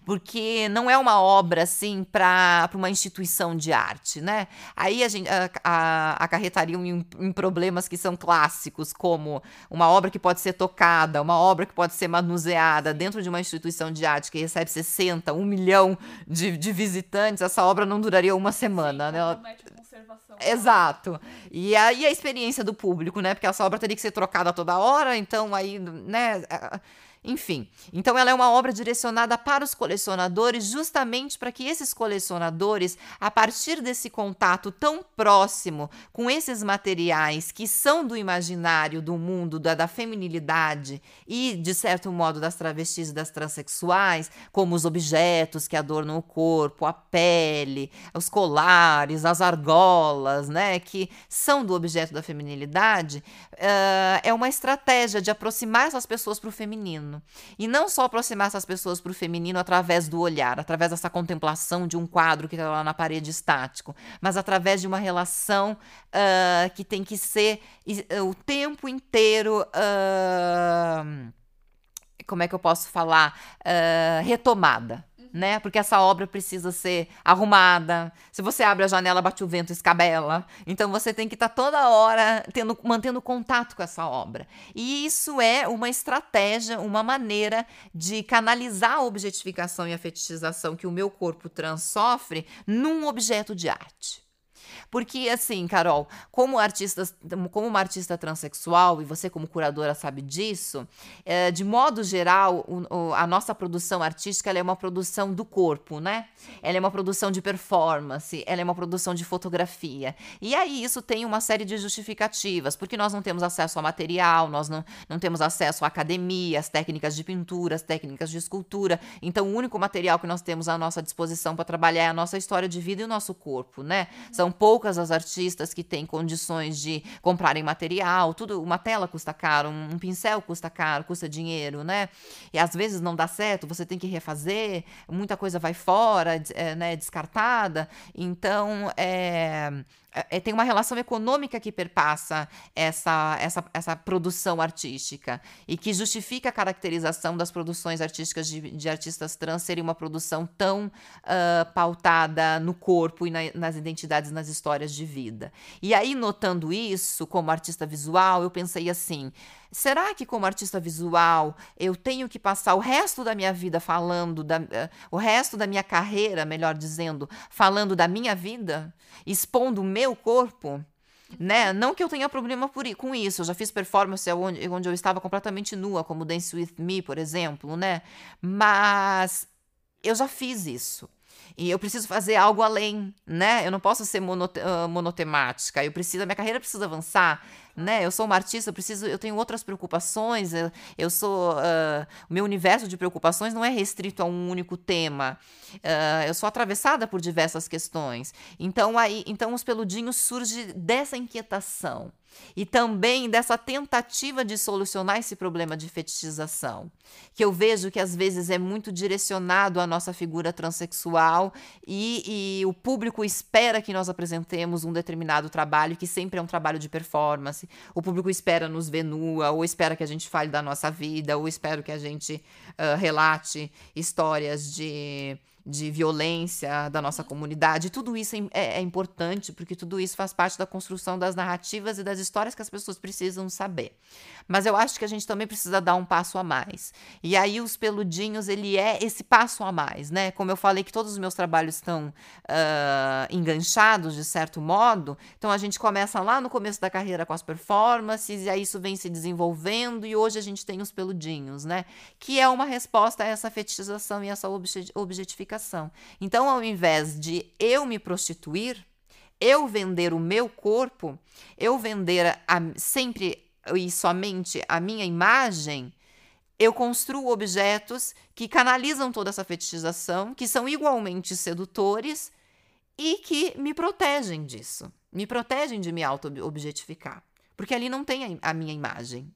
porque não é uma obra assim para uma instituição de arte, né? Aí a gente a, a, acarretaria em, em, problemas que são clássicos, como uma obra que pode ser tocada, uma obra que pode ser manuseada dentro de uma instituição de arte que recebe 60, 1 milhão de, de visitantes, essa obra não duraria uma semana, Sim, né? Ela... Exato. E aí a experiência do público, né? Porque essa obra teria que ser trocada toda hora, então aí, né? Enfim, então ela é uma obra direcionada para os colecionadores, justamente para que esses colecionadores, a partir desse contato tão próximo com esses materiais que são do imaginário do mundo da, da feminilidade e, de certo modo, das travestis e das transexuais, como os objetos que adornam o corpo, a pele, os colares, as argolas, né, que são do objeto da feminilidade, uh, é uma estratégia de aproximar essas pessoas para o feminino feminino. E não só aproximar essas pessoas para o feminino através do olhar, através dessa contemplação de um quadro que está lá na parede estático, mas através de uma relação uh, que tem que ser uh, o tempo inteiro. Uh, como é que eu posso falar? retomada né? Porque essa obra precisa ser arrumada. Se você abre a janela, bate o vento, escabela. Então você tem que estar tá toda hora tendo, mantendo contato com essa obra. E isso é uma estratégia, uma maneira de canalizar a objetificação e a fetichização que o meu corpo trans sofre num objeto de arte. Porque, assim, Carol, como artista, como uma artista transexual, e você como curadora sabe disso, é, de modo geral, o, o, a nossa produção artística é uma produção do corpo, né? Ela é uma produção de performance, ela é uma produção de fotografia. E aí isso tem uma série de justificativas, porque nós não temos acesso a material, nós não, não temos acesso a academias, técnicas de pintura, técnicas de escultura. Então, o único material que nós temos à nossa disposição para trabalhar é a nossa história de vida e o nosso corpo, né? São poucos poucas as artistas que têm condições de comprarem material, tudo, uma tela custa caro, um, pincel custa caro, custa dinheiro, né? E às vezes não dá certo, você tem que refazer, muita coisa vai fora, é, né, descartada. Então, é, é, tem uma relação econômica que perpassa essa, essa, essa produção artística e que justifica a caracterização das produções artísticas de, de artistas trans serem uma produção tão uh, pautada no corpo e na, nas identidades, nas histórias de vida. E aí, notando isso, como artista visual, eu pensei assim. Será que, como artista visual, eu tenho que passar o resto da minha vida falando, da, uh, o resto da minha carreira, melhor dizendo, falando da minha vida, expondo o meu corpo? Né? Não que eu tenha problema por, com isso, eu já fiz performance onde, onde eu estava completamente nua, como Dance With Me, por exemplo, né? Mas eu já fiz isso. E eu preciso fazer algo além, né? Eu não posso ser monote monotemática. Eu preciso, a minha carreira precisa avançar, né? Eu sou uma artista, eu preciso, eu tenho outras preocupações. Eu, eu sou, uh, meu universo de preocupações não é restrito a um único tema. Uh, eu sou atravessada por diversas questões. Então aí, então os peludinhos surge dessa inquietação e também dessa tentativa de solucionar esse problema de fetichização, que eu vejo que às vezes é muito direcionado à nossa figura transexual e, e, o público espera que nós apresentemos um determinado trabalho, que sempre é um trabalho de performance. O público espera nos ver nua, ou espera que a gente fale da nossa vida, ou espera que a gente uh, relate histórias de de violência da nossa comunidade. Tudo isso é, é, é, importante, porque tudo isso faz parte da construção das narrativas e das histórias que as pessoas precisam saber. Mas eu acho que a gente também precisa dar um passo a mais. E aí os peludinhos, ele é esse passo a mais, né? Como eu falei que todos os meus trabalhos estão uh, enganchados, de certo modo, então a gente começa lá no começo da carreira com as performances, e aí isso vem se desenvolvendo, e hoje a gente tem os peludinhos, né? Que é uma resposta a essa fetichização e essa objetificação então, ao invés de eu me prostituir, eu vender o meu corpo, eu vender a, sempre e somente a minha imagem, eu construo objetos que canalizam toda essa fetichização, que são igualmente sedutores e que me protegem disso. Me protegem de me auto-objetificar. Porque ali não tem a minha imagem.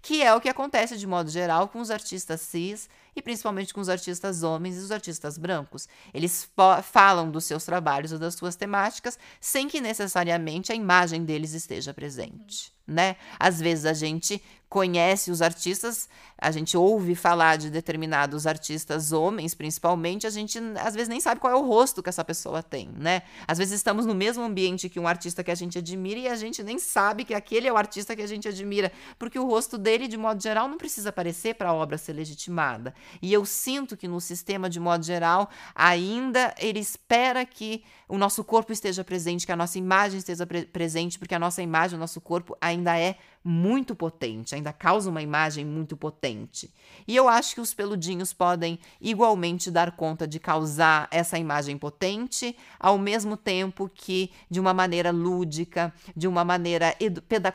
Que é o que acontece de modo geral com os artistas cis e principalmente com os artistas homens e os artistas brancos. Eles falam dos seus trabalhos ou das suas temáticas sem que necessariamente a imagem deles esteja presente né? Às vezes a gente conhece os artistas, a gente ouve falar de determinados artistas homens, principalmente, a gente às vezes nem sabe qual é o rosto que essa pessoa tem, né? Às vezes estamos no mesmo ambiente que um artista que a gente admira e a gente nem sabe que aquele é o artista que a gente admira, porque o rosto dele, de modo geral, não precisa aparecer para a obra ser legitimada. E eu sinto que no sistema, de modo geral, ainda ele espera que o nosso corpo esteja presente, que a nossa imagem esteja pre presente, porque a nossa imagem, o nosso corpo ainda é muito potente, ainda causa uma imagem muito potente. E eu acho que os peludinhos podem igualmente dar conta de causar essa imagem potente, ao mesmo tempo que de uma maneira lúdica, de uma maneira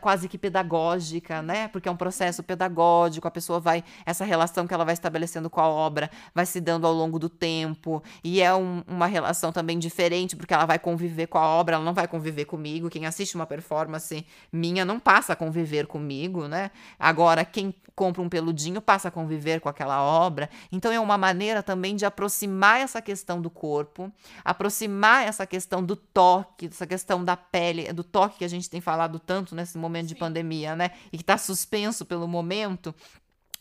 quase que pedagógica, né? Porque é um processo pedagógico, a pessoa vai, essa relação que ela vai estabelecendo com a obra vai se dando ao longo do tempo, e é um, uma relação também diferente, porque ela vai conviver com a obra, ela não vai conviver comigo. Quem assiste uma performance minha não passa a conviver conviver comigo, né? Agora, quem compra um peludinho passa a conviver com aquela obra. Então, é uma maneira também de aproximar essa questão do corpo, aproximar essa questão do toque, essa questão da pele, do toque que a gente tem falado tanto nesse momento de pandemia, né? E que está suspenso pelo momento.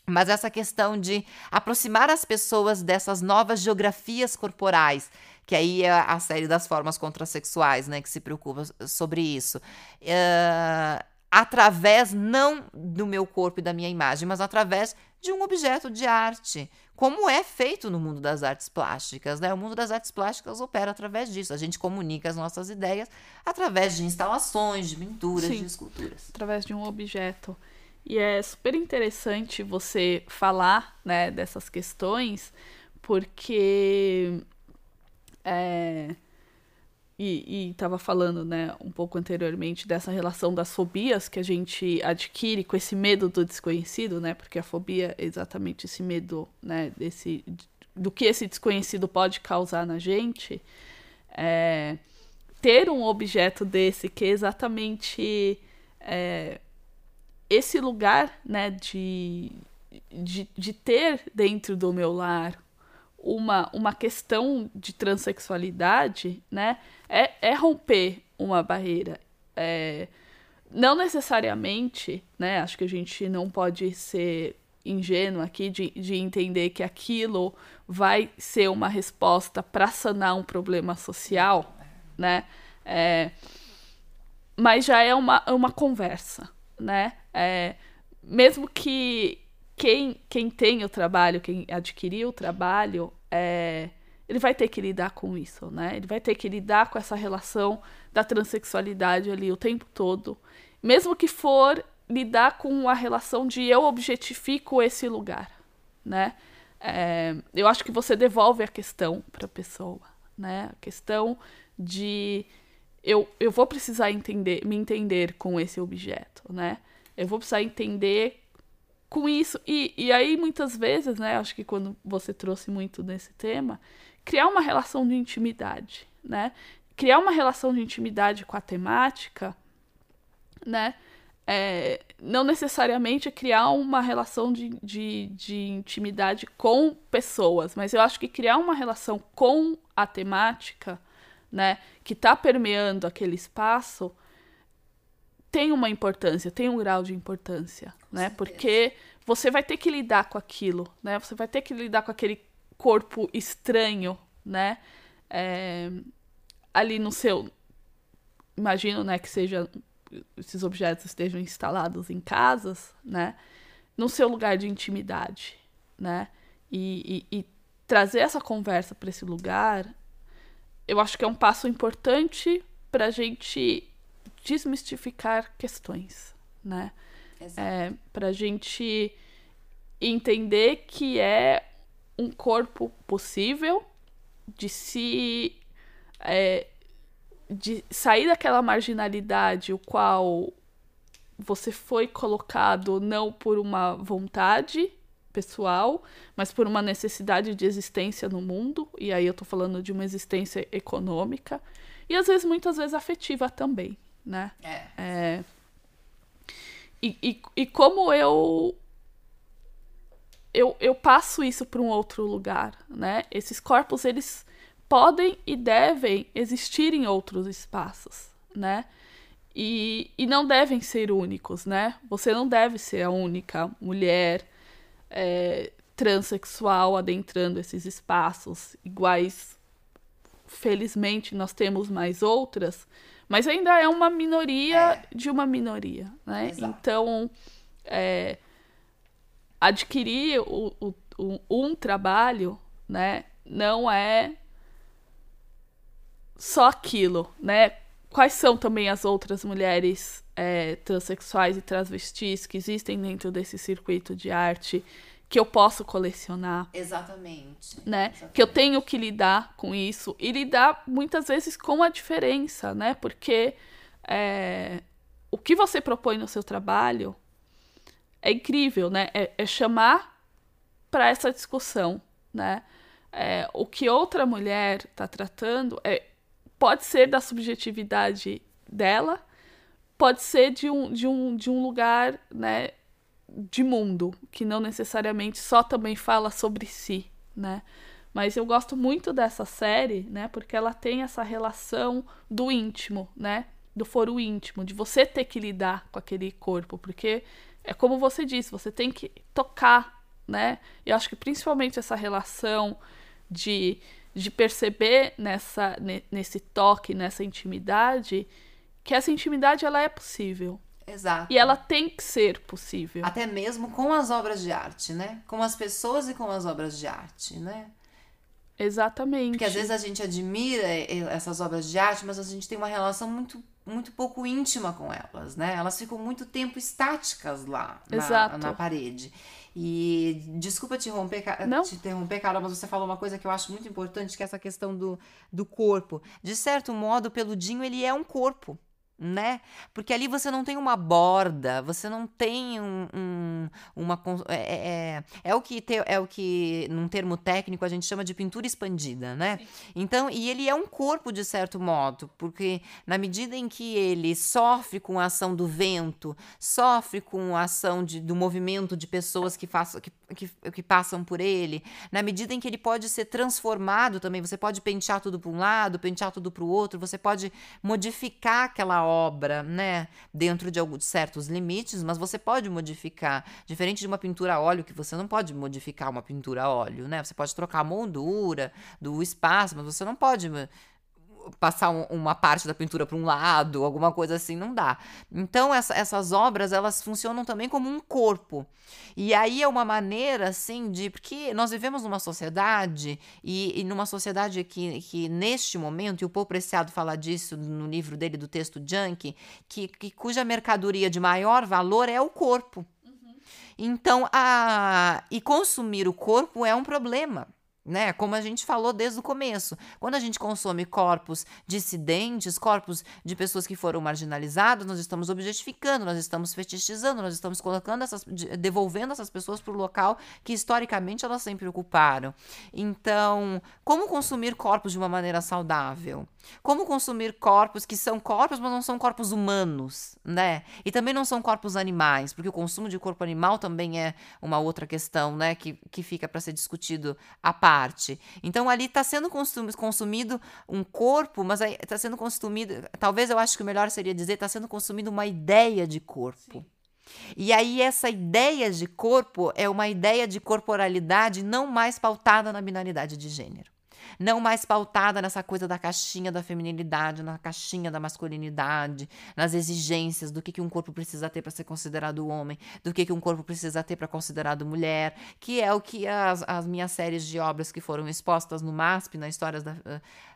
Mas essa questão de aproximar as pessoas dessas novas geografias corporais, que aí é a série das formas contrasexuais, né, que se preocupa sobre isso. Uh, através não do meu corpo e da minha imagem, mas através de um objeto de arte, como é feito no mundo das artes plásticas, né? O mundo das artes plásticas opera através disso. A gente comunica as nossas ideias através de instalações, de pinturas, Sim, de esculturas, através de um objeto. E é super interessante você falar, né, dessas questões, porque é, e estava falando, né, um pouco anteriormente dessa relação das fobias que a gente adquire com esse medo do desconhecido, né? Porque a fobia é exatamente esse medo, né, desse do que esse desconhecido pode causar na gente. É, ter um objeto desse que é exatamente é, esse lugar, né, de, de, de ter dentro do meu lar uma, uma questão de transexualidade, né, é, é romper uma barreira. É, não necessariamente, né, acho que a gente não pode ser ingênuo aqui de, de entender que aquilo vai ser uma resposta para sanar um problema social, né, é, mas já é uma, uma conversa, né, é, mesmo que quem, quem tem o trabalho, quem adquiriu o trabalho, é, ele vai ter que lidar com isso, né? Ele vai ter que lidar com essa relação da transexualidade ali o tempo todo. Mesmo que for lidar com a relação de eu objetifico esse lugar, né? é, eu acho que você devolve a questão para a pessoa, né? A questão de eu, eu vou precisar entender, me entender com esse objeto, né? Eu vou precisar entender com isso. E, e aí, muitas vezes, né? Acho que quando você trouxe muito nesse tema, criar uma relação de intimidade, né? Criar uma relação de intimidade com a temática, né? É, não necessariamente criar uma relação de, de, de intimidade com pessoas, mas eu acho que criar uma relação com a temática, né, que está permeando aquele espaço, tem uma importância, tem um grau de importância, com né? Certeza. Porque você vai ter que lidar com aquilo, né? Você vai ter que lidar com aquele corpo estranho, né? É, ali no seu, imagino, né, que seja esses objetos estejam instalados em casas, né? No seu lugar de intimidade, né? E, e, e trazer essa conversa para esse lugar, eu acho que é um passo importante para a gente desmistificar questões, né? É, para a gente entender que é um corpo possível de se é, de sair daquela marginalidade o qual você foi colocado não por uma vontade pessoal, mas por uma necessidade de existência no mundo, e aí eu tô falando de uma existência econômica, e às vezes, muitas vezes, afetiva também, né? É. é... E, e, e como eu eu, eu passo isso para um outro lugar, né? Esses corpos, eles podem e devem existir em outros espaços, né? E, e não devem ser únicos, né? Você não deve ser a única mulher é, transexual adentrando esses espaços, iguais. Felizmente, nós temos mais outras, mas ainda é uma minoria é. de uma minoria, né? Exato. Então, é, adquirir o, o, o, um trabalho, né, não é só aquilo, né? Quais são também as outras mulheres é, transexuais e transvestis que existem dentro desse circuito de arte que eu posso colecionar? Exatamente. Né? Exatamente. Que eu tenho que lidar com isso e lidar muitas vezes com a diferença, né? Porque é, o que você propõe no seu trabalho é incrível, né? É, é chamar para essa discussão, né? É, o que outra mulher está tratando é pode ser da subjetividade dela, pode ser de um, de um, de um lugar, né, de mundo, que não necessariamente só também fala sobre si, né? Mas eu gosto muito dessa série, né, porque ela tem essa relação do íntimo, né? Do foro íntimo, de você ter que lidar com aquele corpo, porque é como você disse, você tem que tocar, né? Eu acho que principalmente essa relação de de perceber nessa, nesse toque, nessa intimidade, que essa intimidade ela é possível. Exato. E ela tem que ser possível. Até mesmo com as obras de arte, né? Com as pessoas e com as obras de arte, né? Exatamente. Porque às vezes a gente admira essas obras de arte, mas a gente tem uma relação muito, muito pouco íntima com elas, né? Elas ficam muito tempo estáticas lá na, na parede. E desculpa te interromper, Não? te interromper, Carol, mas você falou uma coisa que eu acho muito importante, que é essa questão do, do corpo. De certo modo, o peludinho ele é um corpo né? Porque ali você não tem uma borda, você não tem um, um uma é, é, é, é, o que te, é o que num termo técnico a gente chama de pintura expandida, né? Sim. Então, e ele é um corpo de certo modo, porque na medida em que ele sofre com a ação do vento, sofre com a ação de, do movimento de pessoas que façam que, que, que passam por ele, na medida em que ele pode ser transformado também, você pode pentear tudo para um lado, pentear tudo para o outro, você pode modificar aquela obra, né, dentro de alguns certos limites, mas você pode modificar, diferente de uma pintura a óleo que você não pode modificar uma pintura a óleo, né? Você pode trocar a moldura do espaço, mas você não pode passar um, uma parte da pintura para um lado, alguma coisa assim, não dá. Então, essa, essas obras, elas funcionam também como um corpo. E aí é uma maneira, assim, de. Porque nós vivemos numa sociedade, e, e numa sociedade que, que, neste momento, e o Paul Preciado fala disso no livro dele, do texto Junk, que, que cuja mercadoria de maior valor é o corpo. Então, a e consumir o corpo é um problema né? Como a gente falou desde o começo. Quando a gente consome corpos dissidentes, corpos de pessoas que foram marginalizadas, nós estamos objetificando, nós estamos fetichizando, nós estamos colocando essas, devolvendo essas pessoas para o local que historicamente elas sempre ocuparam. Então, como consumir corpos de uma maneira saudável? Como consumir corpos que são corpos, mas não são corpos humanos, né? E também não são corpos animais, porque o consumo de corpo animal também é uma outra questão, né? Que, que fica para ser discutido à parte. Então ali está sendo consumido um corpo, mas está sendo consumido. Talvez eu acho que o melhor seria dizer está sendo consumido uma ideia de corpo. Sim. E aí, essa ideia de corpo é uma ideia de corporalidade não mais pautada na binaridade de gênero não mais pautada nessa coisa da caixinha da feminilidade, na caixinha da masculinidade, nas exigências do que, que um corpo precisa ter para ser considerado homem, do que, que um corpo precisa ter para considerado mulher, que é o que as, as minhas séries de obras que foram expostas no MASP, na histórias da,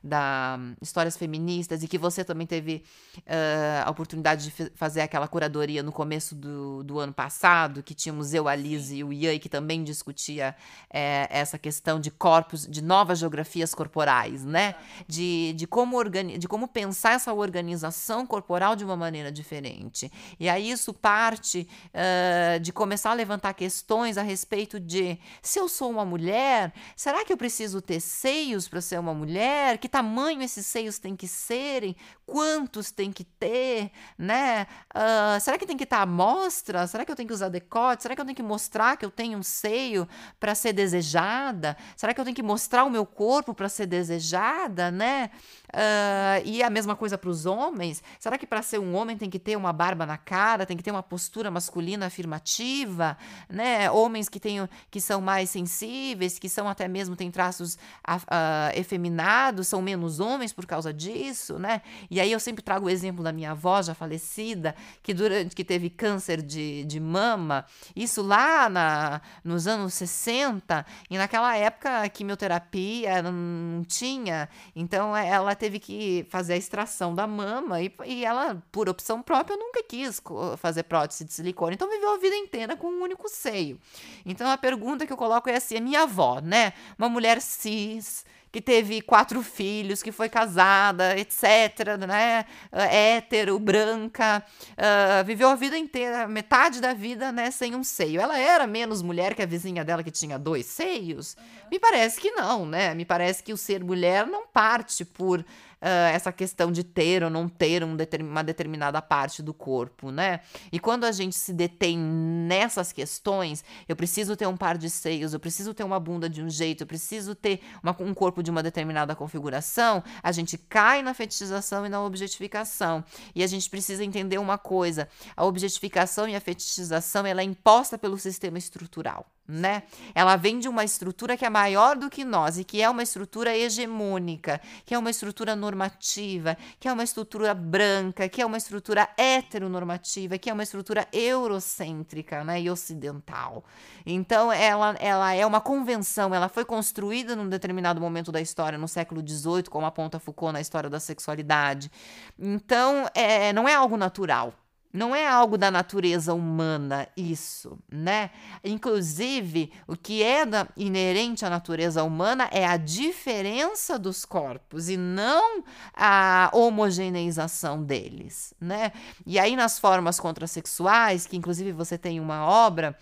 da histórias feministas, e que você também teve uh, a oportunidade de fazer aquela curadoria no começo do, do ano passado, que tínhamos eu, a Liz e o Ian, que também discutia é, essa questão de corpos, de novas geografias corporais, né? De, de, como organi de como pensar essa organização corporal de uma maneira diferente. E aí isso parte uh, de começar a levantar questões a respeito de se eu sou uma mulher, será que eu preciso ter seios para ser uma mulher? Que tamanho esses seios têm que serem? Quantos tem que ter, né? Uh, será que tem que estar à mostra? Será que eu tenho que usar decote? Será que eu tenho que mostrar que eu tenho um seio para ser desejada? Será que eu tenho que mostrar o meu corpo para ser desejada, né? Uh, e a mesma coisa para os homens. Será que para ser um homem tem que ter uma barba na cara, tem que ter uma postura masculina afirmativa, né? Homens que tenham, que são mais sensíveis, que são até mesmo têm traços uh, efeminados, são menos homens por causa disso, né? E aí eu sempre trago o exemplo da minha avó já falecida, que durante que teve câncer de, de mama, isso lá na, nos anos 60, e naquela época a quimioterapia não tinha, então ela teve que fazer a extração da mama e, e ela, por opção própria, nunca quis fazer prótese de silicone, então viveu a vida inteira com um único seio. Então a pergunta que eu coloco é assim: a minha avó, né? Uma mulher cis que teve quatro filhos, que foi casada, etc., né? Hétero, branca, uh, viveu a vida inteira, metade da vida, né, sem um seio. Ela era menos mulher que a vizinha dela que tinha dois seios? Uhum. Me parece que não, né? Me parece que o ser mulher não parte por uh, essa questão de ter ou não ter um uma determinada parte do corpo, né? E quando a gente se detém nessas questões, eu preciso ter um par de seios, eu preciso ter uma bunda de um jeito, eu preciso ter uma, um corpo de uma determinada configuração, a gente cai na fetichização e na objetificação. E a gente precisa entender uma coisa: a objetificação e a fetichização ela é imposta pelo sistema estrutural né? Ela vem de uma estrutura que é maior do que nós e que é uma estrutura hegemônica, que é uma estrutura normativa, que é uma estrutura branca, que é uma estrutura heteronormativa, que é uma estrutura eurocêntrica, né, e ocidental. Então ela, ela é uma convenção, ela foi construída num determinado momento da história, no século XVIII, como aponta Foucault na história da sexualidade. Então é, não é algo natural. Não é algo da natureza humana isso, né? Inclusive, o que é da, inerente à natureza humana é a diferença dos corpos e não a homogeneização deles, né? E aí nas formas contrasexuais, que inclusive você tem uma obra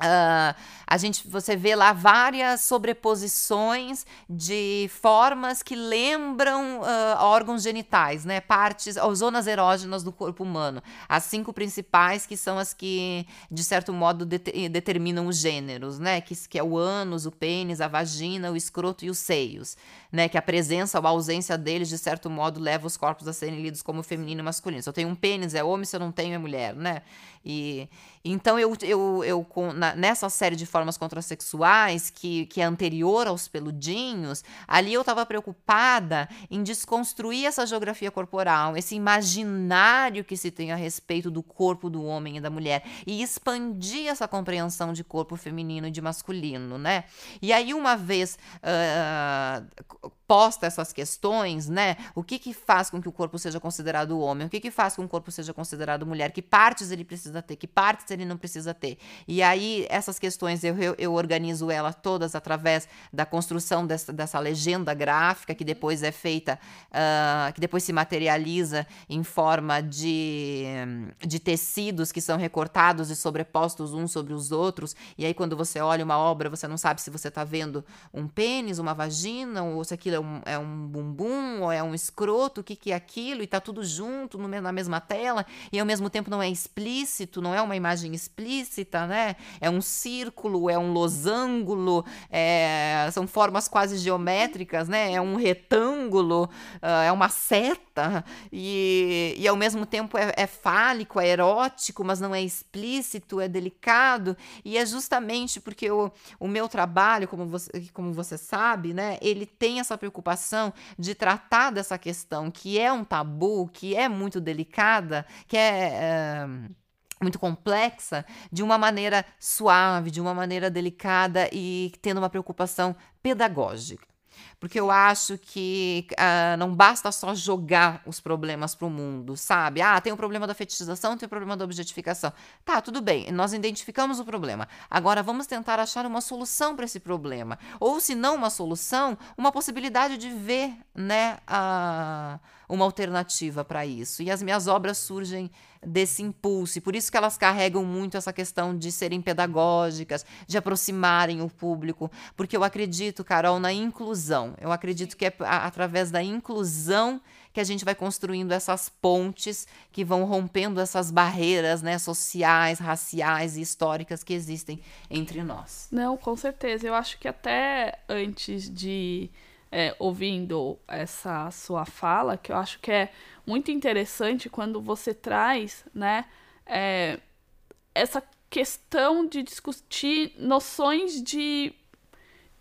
Uh, a gente, você vê lá várias sobreposições de formas que lembram uh, órgãos genitais, né? Partes, ou zonas erógenas do corpo humano. As cinco principais que são as que, de certo modo, de determinam os gêneros, né? Que, que é o ânus, o pênis, a vagina, o escroto e os seios, né? Que a presença ou a ausência deles, de certo modo, leva os corpos a serem lidos como feminino e masculino. Se eu tenho um pênis, é homem, se eu não tenho, é mulher, né? E então eu, eu, eu na, nessa série de formas contrasexuais que, que é anterior aos peludinhos, ali eu estava preocupada em desconstruir essa geografia corporal, esse imaginário que se tem a respeito do corpo do homem e da mulher e expandir essa compreensão de corpo feminino e de masculino, né? E aí uma vez uh, posta essas questões, né? O que que faz com que o corpo seja considerado homem? O que que faz com que o corpo seja considerado mulher? Que partes ele precisa ter? Que partes ele não precisa ter? E aí, essas questões eu, eu, eu organizo elas todas através da construção dessa, dessa legenda gráfica, que depois é feita, uh, que depois se materializa em forma de, de tecidos que são recortados e sobrepostos uns sobre os outros. E aí, quando você olha uma obra, você não sabe se você está vendo um pênis, uma vagina, ou se aquilo é um, é um bumbum, ou é um escroto, o que, que é aquilo, e tá tudo junto no, na mesma tela, e ao mesmo tempo não é explícito, não é uma imagem explícita, né? É um círculo, é um losango, é, são formas quase geométricas, né? É um retângulo, uh, é uma seta, e, e ao mesmo tempo é, é fálico, é erótico, mas não é explícito, é delicado, e é justamente porque o, o meu trabalho, como você, como você sabe, né? Ele tem essa preocupação de tratar dessa questão que é um tabu, que é muito delicada, que é. é muito complexa, de uma maneira suave, de uma maneira delicada e tendo uma preocupação pedagógica porque eu acho que uh, não basta só jogar os problemas para o mundo, sabe? Ah, tem o problema da fetichização, tem o problema da objetificação. Tá, tudo bem, nós identificamos o problema. Agora vamos tentar achar uma solução para esse problema. Ou, se não uma solução, uma possibilidade de ver, né. Uh, uma alternativa para isso. E as minhas obras surgem desse impulso, e por isso que elas carregam muito essa questão de serem pedagógicas, de aproximarem o público, porque eu acredito, Carol, na inclusão. Eu acredito que é através da inclusão que a gente vai construindo essas pontes que vão rompendo essas barreiras, né, sociais, raciais e históricas que existem entre nós. Não, com certeza. Eu acho que até antes de é, ouvindo essa sua fala, que eu acho que é muito interessante quando você traz, né, é, essa questão de discutir noções de,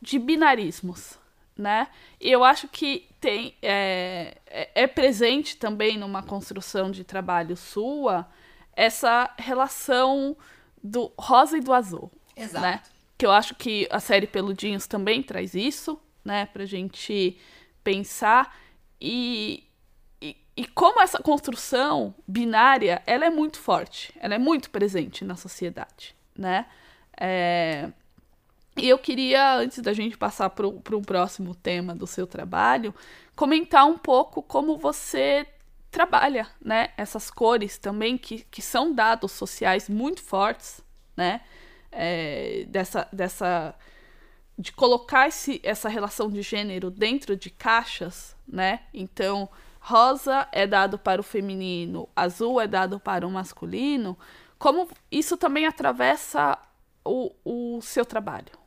de binarismos, né? E eu acho que tem é, é, é presente também numa construção de trabalho sua essa relação do rosa e do azul, Exato. né? Que eu acho que a série Peludinhos também traz isso, né, pra gente pensar e, e, e, como essa construção binária, ela é muito forte, ela é muito presente na sociedade, né, é, e eu queria, antes da gente passar para o próximo tema do seu trabalho, comentar um pouco como você trabalha, né, essas cores também, que, que são dados sociais muito fortes, né, é, dessa, dessa de colocar esse, essa relação de gênero dentro de caixas, né? Então, rosa é dado para o feminino, azul é dado para o masculino. Como isso também atravessa o, o seu trabalho?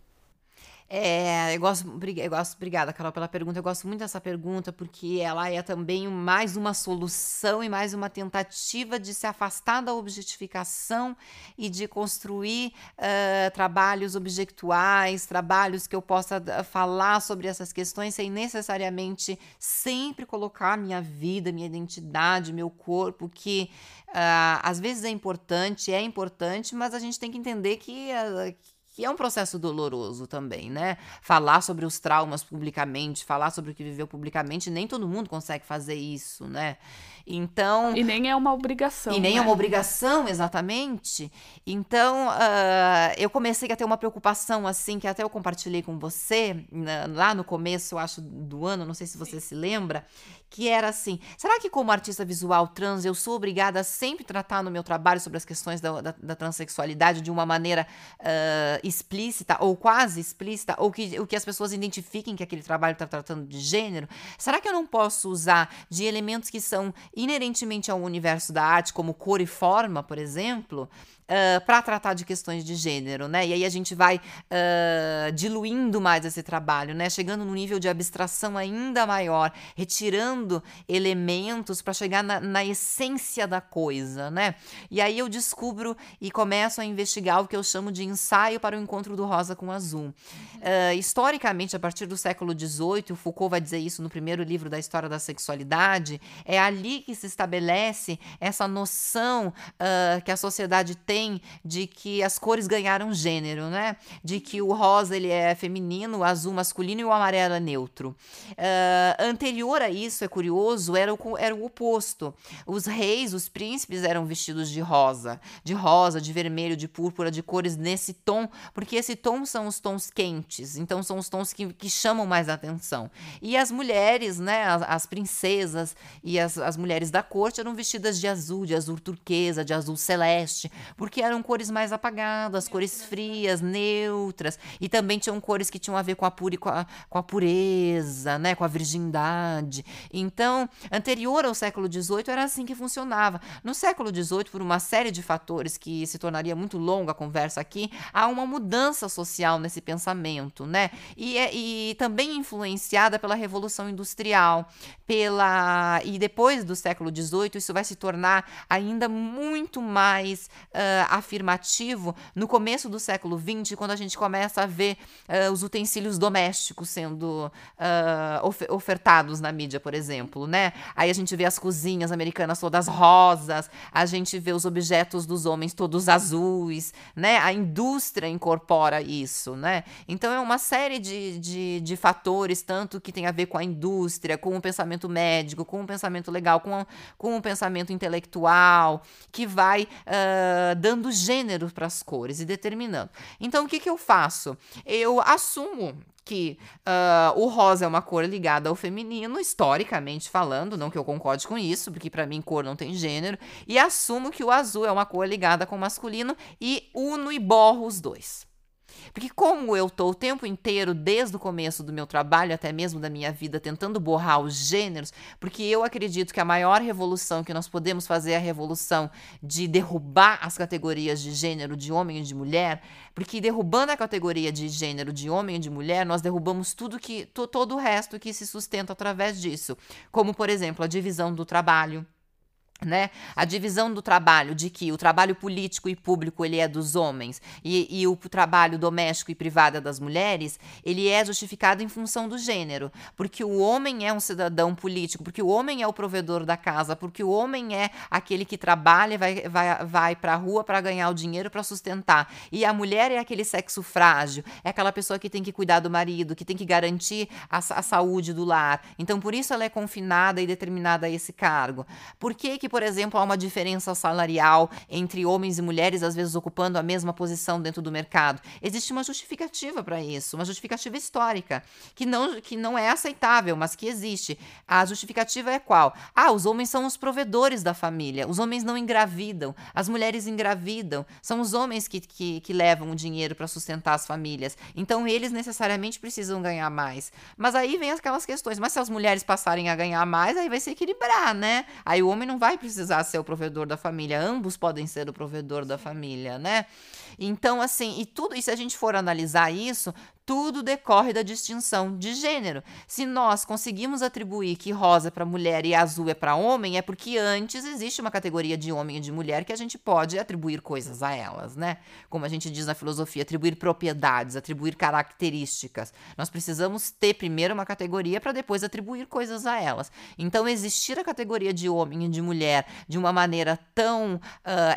É, eu gosto, eu gosto, obrigada, Carol, pela pergunta. Eu gosto muito dessa pergunta porque ela é também mais uma solução e mais uma tentativa de se afastar da objetificação e de construir uh, trabalhos objectuais, trabalhos que eu possa falar sobre essas questões sem necessariamente sempre colocar minha vida, minha identidade, meu corpo, que uh, às vezes é importante, é importante, mas a gente tem que entender que. Uh, que é um processo doloroso também, né? Falar sobre os traumas publicamente, falar sobre o que viveu publicamente, nem todo mundo consegue fazer isso, né? Então. E nem é uma obrigação. E nem né? é uma obrigação, exatamente. Então, uh, eu comecei a ter uma preocupação, assim, que até eu compartilhei com você, na, lá no começo, eu acho, do ano, não sei se você Sim. se lembra, que era assim: será que, como artista visual trans, eu sou obrigada a sempre tratar no meu trabalho sobre as questões da, da, da transexualidade de uma maneira uh, explícita ou quase explícita, ou que, o que as pessoas identifiquem que aquele trabalho está tratando de gênero? Será que eu não posso usar de elementos que são inerentemente ao universo da arte, como cor e forma, por exemplo, uh, para tratar de questões de gênero, né? E aí a gente vai uh, diluindo mais esse trabalho, né? Chegando num nível de abstração ainda maior, retirando elementos para chegar na, na, essência da coisa, né? E aí eu descubro e começo a investigar o que eu chamo de ensaio para o encontro do rosa com o azul. Uh, historicamente, a partir do século XVIII, o Foucault vai dizer isso no primeiro livro da História da Sexualidade, é ali que se estabelece essa noção que a sociedade tem de que as cores ganharam gênero, né? De que o rosa ele é feminino, o azul masculino e o amarelo é neutro. Uh, anterior a isso, é curioso, era o, era o oposto. Os reis, os príncipes eram vestidos de rosa, de rosa, de vermelho, de púrpura, de cores nesse tom, porque esse tom são os tons quentes, então são os tons que, que chamam mais atenção. E as mulheres, né, as, as princesas e as, as mulheres da corte eram vestidas de azul, de azul turquesa, de azul celeste, porque eram cores mais apagadas, cores frias, neutras, e também tinham cores que tinham a ver com a, pura, com a, com a pureza, né, com a virgindade. Então, anterior ao século XVIII era assim que funcionava. No século XVIII, por uma série de fatores que se tornaria muito longa a conversa aqui, há uma mudança social nesse pensamento, né? E, é, e também influenciada pela Revolução Industrial, pela e depois do século XVIII isso vai se tornar ainda muito mais uh, afirmativo no começo do século XX, quando a gente começa a ver uh, os utensílios domésticos sendo uh, of ofertados na mídia, por exemplo, né? Aí a gente vê as cozinhas americanas todas rosas, a gente vê os objetos dos homens todos azuis, né? A indústria incorpora isso, né? Então é uma série de, de, de fatores, tanto que tem a ver com a indústria, com o pensamento médico, com o pensamento legal, com, com o pensamento intelectual, que vai uh, dando gênero para as cores e determinando. Então o que, que eu faço? Eu assumo que uh, o rosa é uma cor ligada ao feminino, historicamente falando, não que eu concorde com isso, porque para mim cor não tem gênero, e assumo que o azul é uma cor ligada com o masculino e uno e borro os dois. Porque como eu estou o tempo inteiro, desde o começo do meu trabalho, até mesmo da minha vida, tentando borrar os gêneros, porque eu acredito que a maior revolução que nós podemos fazer é a revolução de derrubar as categorias de gênero de homem e de mulher, porque derrubando a categoria de gênero de homem e de mulher, nós derrubamos tudo que todo o resto que se sustenta através disso, como por exemplo, a divisão do trabalho, né? A divisão do trabalho, de que o trabalho político e público ele é dos homens e, e, o trabalho doméstico e privado é das mulheres, ele é justificado em função do gênero, porque o homem é um cidadão político, porque o homem é o provedor da casa, porque o homem é aquele que trabalha vai, vai, vai para a rua para ganhar o dinheiro para sustentar, e a mulher é aquele sexo frágil, é aquela pessoa que tem que cuidar do marido, que tem que garantir a, a saúde do lar. Então, por isso ela é confinada e determinada a esse cargo. Por que que por exemplo, há uma diferença salarial entre homens e mulheres, às vezes ocupando a mesma posição dentro do mercado. Existe uma justificativa para isso, uma justificativa histórica, que não, que não é aceitável, mas que existe. A justificativa é qual? Ah, os homens são os provedores da família, os homens não engravidam, as mulheres engravidam, são os homens que, que, que levam o dinheiro para sustentar as famílias. Então, eles necessariamente precisam ganhar mais. Mas aí vem aquelas questões, mas se as mulheres passarem a ganhar mais, aí vai se equilibrar, né? Aí o homem não vai precisar ser o provedor da família, ambos podem ser o provedor da família, né? Então, assim, e tudo, e se a gente for analisar isso, tudo decorre da distinção de gênero. Se nós conseguimos atribuir que rosa é para mulher e azul é para homem, é porque antes existe uma categoria de homem e de mulher que a gente pode atribuir coisas a elas, né? Como a gente diz na filosofia, atribuir propriedades, atribuir características. Nós precisamos ter primeiro uma categoria para depois atribuir coisas a elas. Então, existir a categoria de homem e de mulher de uma maneira tão uh,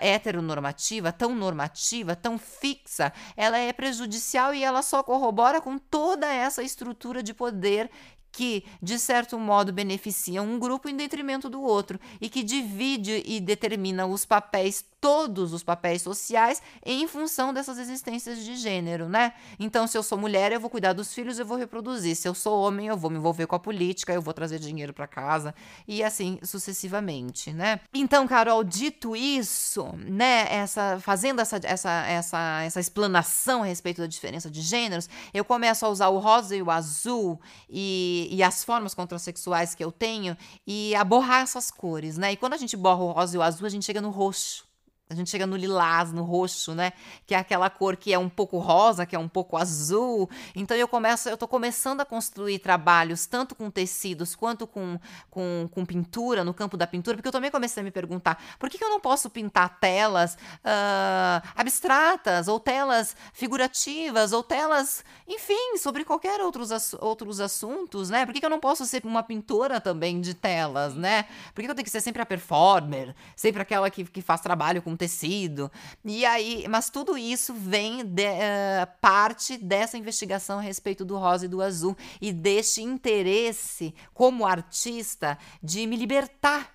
heteronormativa, tão normativa, tão fixa, ela é prejudicial e ela só corrobora com toda essa estrutura de poder que, de certo modo, beneficia um grupo em detrimento do outro e que divide e determina os papéis todos os papéis sociais em função dessas existências de gênero, né? Então, se eu sou mulher, eu vou cuidar dos filhos, eu vou reproduzir. Se eu sou homem, eu vou me envolver com a política, eu vou trazer dinheiro para casa e assim sucessivamente, né? Então, Carol, dito isso, né, essa fazendo essa essa essa essa explanação a respeito da diferença de gêneros, eu começo a usar o rosa e o azul e, e as formas contrasexuais que eu tenho e a borrar essas cores, né? E quando a gente borra o rosa e o azul, a gente chega no roxo. A gente chega no lilás, no roxo, né? Que é aquela cor que é um pouco rosa, que é um pouco azul. Então eu começo, eu tô começando a construir trabalhos tanto com tecidos quanto com, com, com pintura, no campo da pintura, porque eu também comecei a me perguntar por que, que eu não posso pintar telas uh, abstratas, ou telas figurativas, ou telas, enfim, sobre qualquer outros, outros assuntos, né? Por que, que eu não posso ser uma pintora também de telas, né? Por que, que eu tenho que ser sempre a performer, sempre aquela que, que faz trabalho com um tecido. E aí, mas tudo isso vem de, uh, parte dessa investigação a respeito do rosa e do azul e deste interesse como artista de me libertar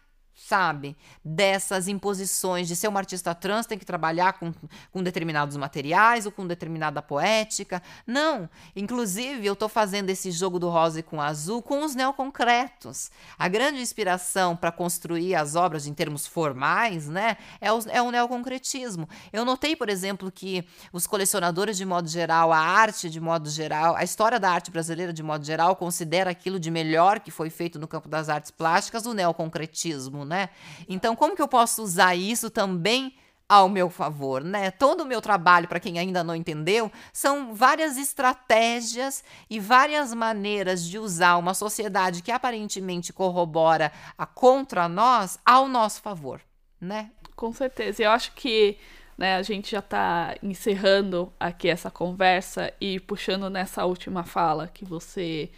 sabe? Dessas imposições de ser uma artista trans, tem que trabalhar com, com determinados materiais ou com determinada poética. Não. Inclusive, eu estou fazendo esse jogo do rosa e com azul com os neoconcretos. A grande inspiração para construir as obras em termos formais, né, é o, é o neoconcretismo. Eu notei, por exemplo, que os colecionadores, de modo geral, a arte, de modo geral, a história da arte brasileira, de modo geral, considera aquilo de melhor que foi feito no campo das artes plásticas o neoconcretismo, né? Então, como que eu posso usar isso também ao meu favor, né? Todo o meu trabalho, para quem ainda não entendeu, são várias estratégias e várias maneiras de usar uma sociedade que aparentemente corrobora a contra nós ao nosso favor, né? Com certeza. Eu acho que né, a gente já está encerrando aqui essa conversa e puxando nessa última fala que você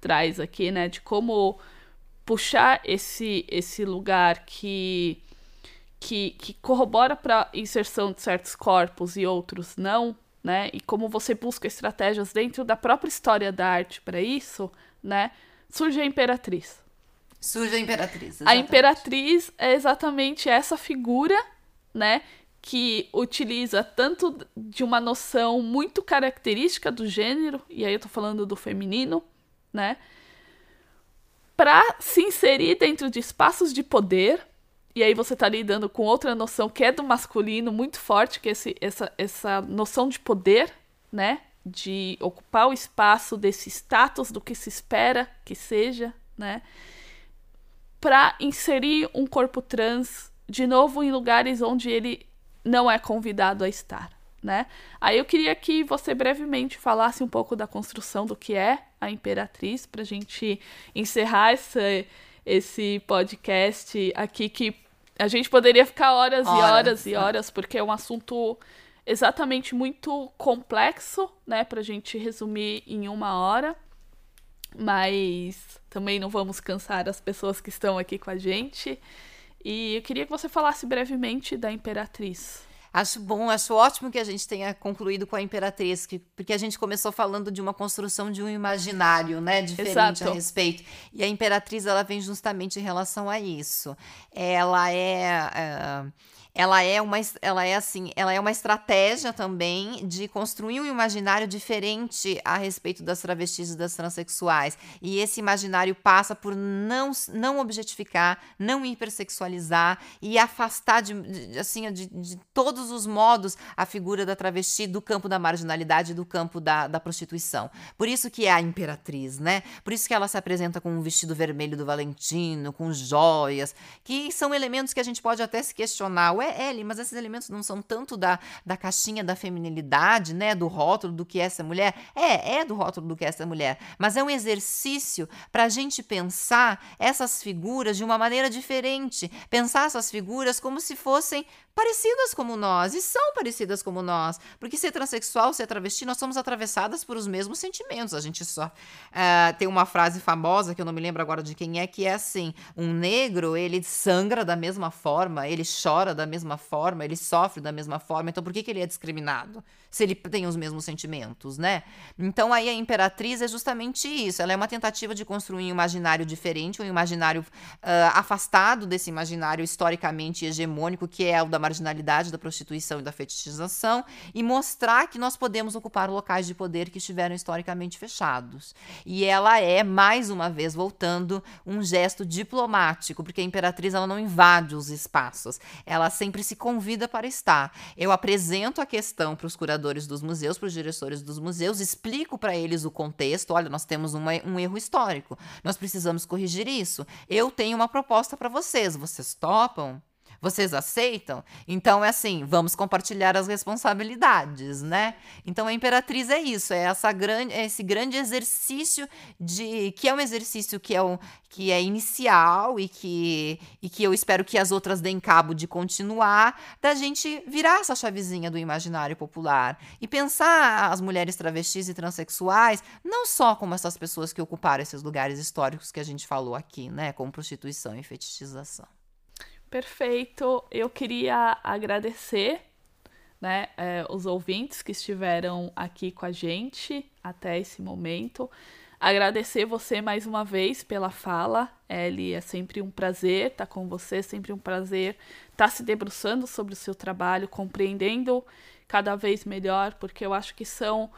traz aqui, né, de como puxar esse esse lugar que que, que corrobora para inserção de certos corpos e outros não, né? E como você busca estratégias dentro da própria história da arte para isso, né? Surge a imperatriz. Surge a imperatriz. Exatamente. A imperatriz é exatamente essa figura, né? Que utiliza tanto de uma noção muito característica do gênero, e aí eu tô falando do feminino, né? Para se inserir dentro de espaços de poder. E aí você está lidando com outra noção que é do masculino muito forte, que é esse, essa, essa noção de poder, né? De ocupar o espaço desse status do que se espera que seja, né? Para inserir um corpo trans de novo em lugares onde ele não é convidado a estar né? Aí eu queria que você brevemente falasse um pouco da construção do que é a Imperatriz, para a gente encerrar esse, esse podcast aqui, que a gente poderia ficar horas, horas e horas e horas, porque é um assunto exatamente muito complexo, né, para a gente resumir em uma hora. Mas também não vamos cansar as pessoas que estão aqui com a gente. E eu queria que você falasse brevemente da Imperatriz. Acho bom, acho ótimo que a gente tenha concluído com a Imperatriz, que, porque a gente começou falando de uma construção de um imaginário, né, diferente Exato. a respeito. E a Imperatriz, ela vem justamente em relação a isso. Ela é, é ela é uma ela é assim, ela é uma estratégia também de construir um imaginário diferente a respeito das travestis e das transexuais. E esse imaginário passa por não não objetificar, não hipersexualizar e afastar de, de assim de, de, todos os modos a figura da travesti do campo da marginalidade, do campo da, da prostituição. Por isso que é a imperatriz, né? Por isso que ela se apresenta com um vestido vermelho do Valentino, com joias, que são elementos que a gente pode até se questionar é L, mas esses elementos não são tanto da, da caixinha da feminilidade, né? Do rótulo do que é essa mulher. É, é do rótulo do que é essa mulher. Mas é um exercício para a gente pensar essas figuras de uma maneira diferente. Pensar essas figuras como se fossem parecidas como nós, e são parecidas como nós, porque ser transexual, ser travesti, nós somos atravessadas por os mesmos sentimentos. A gente só uh, tem uma frase famosa que eu não me lembro agora de quem é, que é assim: um negro ele sangra da mesma forma, ele chora da mesma forma, ele sofre da mesma forma. Então por que, que ele é discriminado? Se ele tem os mesmos sentimentos, né? Então aí a Imperatriz é justamente isso. Ela é uma tentativa de construir um imaginário diferente, um imaginário uh, afastado desse imaginário historicamente hegemônico que é o da marginalidade, da prostituição e da fetichização e mostrar que nós podemos ocupar locais de poder que estiveram historicamente fechados. E ela é, mais uma vez, voltando, um gesto diplomático, porque a imperatriz ela não invade os espaços, ela sempre se convida para estar. Eu apresento a questão para os curadores dos museus, para os diretores dos museus, explico para eles o contexto. Olha, nós temos uma, um erro histórico, nós precisamos corrigir isso. Eu tenho uma proposta para vocês, vocês topam? Vocês aceitam? Então é assim, vamos compartilhar as responsabilidades, né? Então a imperatriz é isso, é essa grande, é esse grande exercício de que é um exercício que é um, que é inicial e que e que eu espero que as outras deem cabo de continuar, da gente virar essa chavezinha do imaginário popular e pensar as mulheres travestis e transexuais não só como essas pessoas que ocuparam esses lugares históricos que a gente falou aqui, né, como prostituição e fetichização. Perfeito. Eu queria agradecer né, é, os ouvintes que estiveram aqui com a gente até esse momento. Agradecer você mais uma vez pela fala, Ellie. É sempre um prazer estar com você, sempre um prazer estar se debruçando sobre o seu trabalho, compreendendo cada vez melhor, porque eu acho que são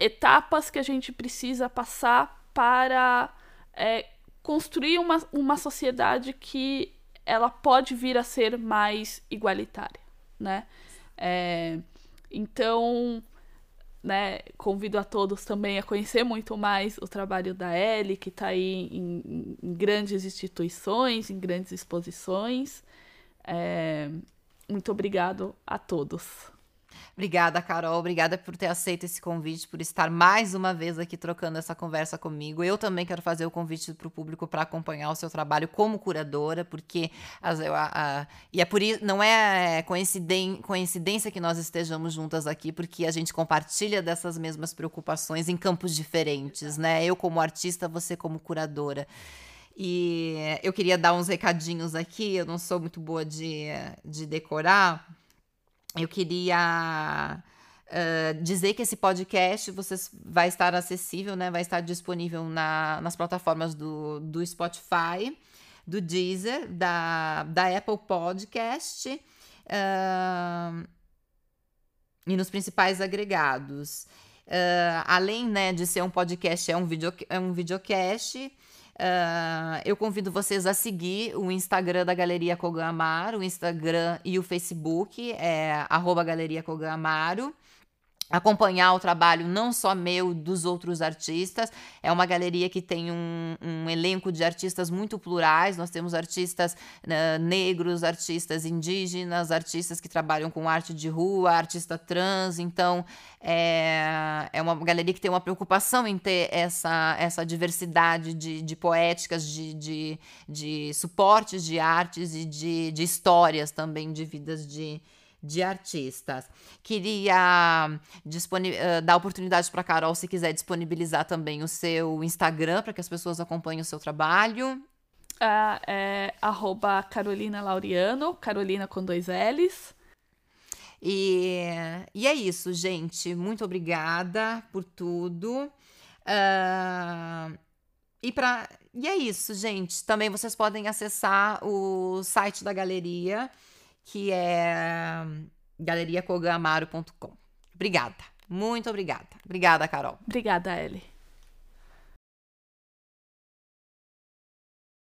etapas que a gente precisa passar para é, construir uma, uma sociedade que ela pode vir a ser mais igualitária, né? É, então, né, convido a todos também a conhecer muito mais o trabalho da Ellie, que está aí em, em, grandes instituições, em grandes exposições. É, muito obrigado a todos. Obrigada, Carol. Obrigada por ter aceito esse convite, por estar mais uma vez aqui trocando essa conversa comigo. Eu também quero fazer o convite para o público para acompanhar o seu trabalho como curadora, porque as, a, a, e é por isso não é coincidência que nós estejamos juntas aqui, porque a gente compartilha dessas mesmas preocupações em campos diferentes, né? Eu como artista, você como curadora. E eu queria dar uns recadinhos aqui, eu não sou muito boa de, de decorar eu queria uh, dizer que esse podcast você vai estar acessível, né? Vai estar disponível na, nas plataformas do, do Spotify, do Deezer, da, da Apple Podcast uh, e nos principais agregados. Uh, além né, de ser um podcast, é um, video, é um videocast. Uh, eu convido vocês a seguir o Instagram da Galeria Kogamaro, o Instagram e o Facebook, é arroba Galeria Kogamaro acompanhar o trabalho não só meu, dos outros artistas. É uma galeria que tem um, um elenco de artistas muito plurais. Nós temos artistas uh, negros, artistas indígenas, artistas que trabalham com arte de rua, artista trans. Então, é, é uma galeria que tem uma preocupação em ter essa, essa diversidade de, de poéticas, de, de, de suportes de artes e de, de histórias também de vidas de de artistas. Queria uh, dar oportunidade para Carol, se quiser disponibilizar também o seu Instagram para que as pessoas acompanhem o seu trabalho. Uh, é arroba Carolina Laureano, Carolina com dois L's. E, e é isso, gente. Muito obrigada por tudo. Uh, e, pra, e é isso, gente. Também vocês podem acessar o site da galeria que é galeriacogamaro.com. Obrigada. Muito obrigada. Obrigada, Carol. Obrigada, Ellie.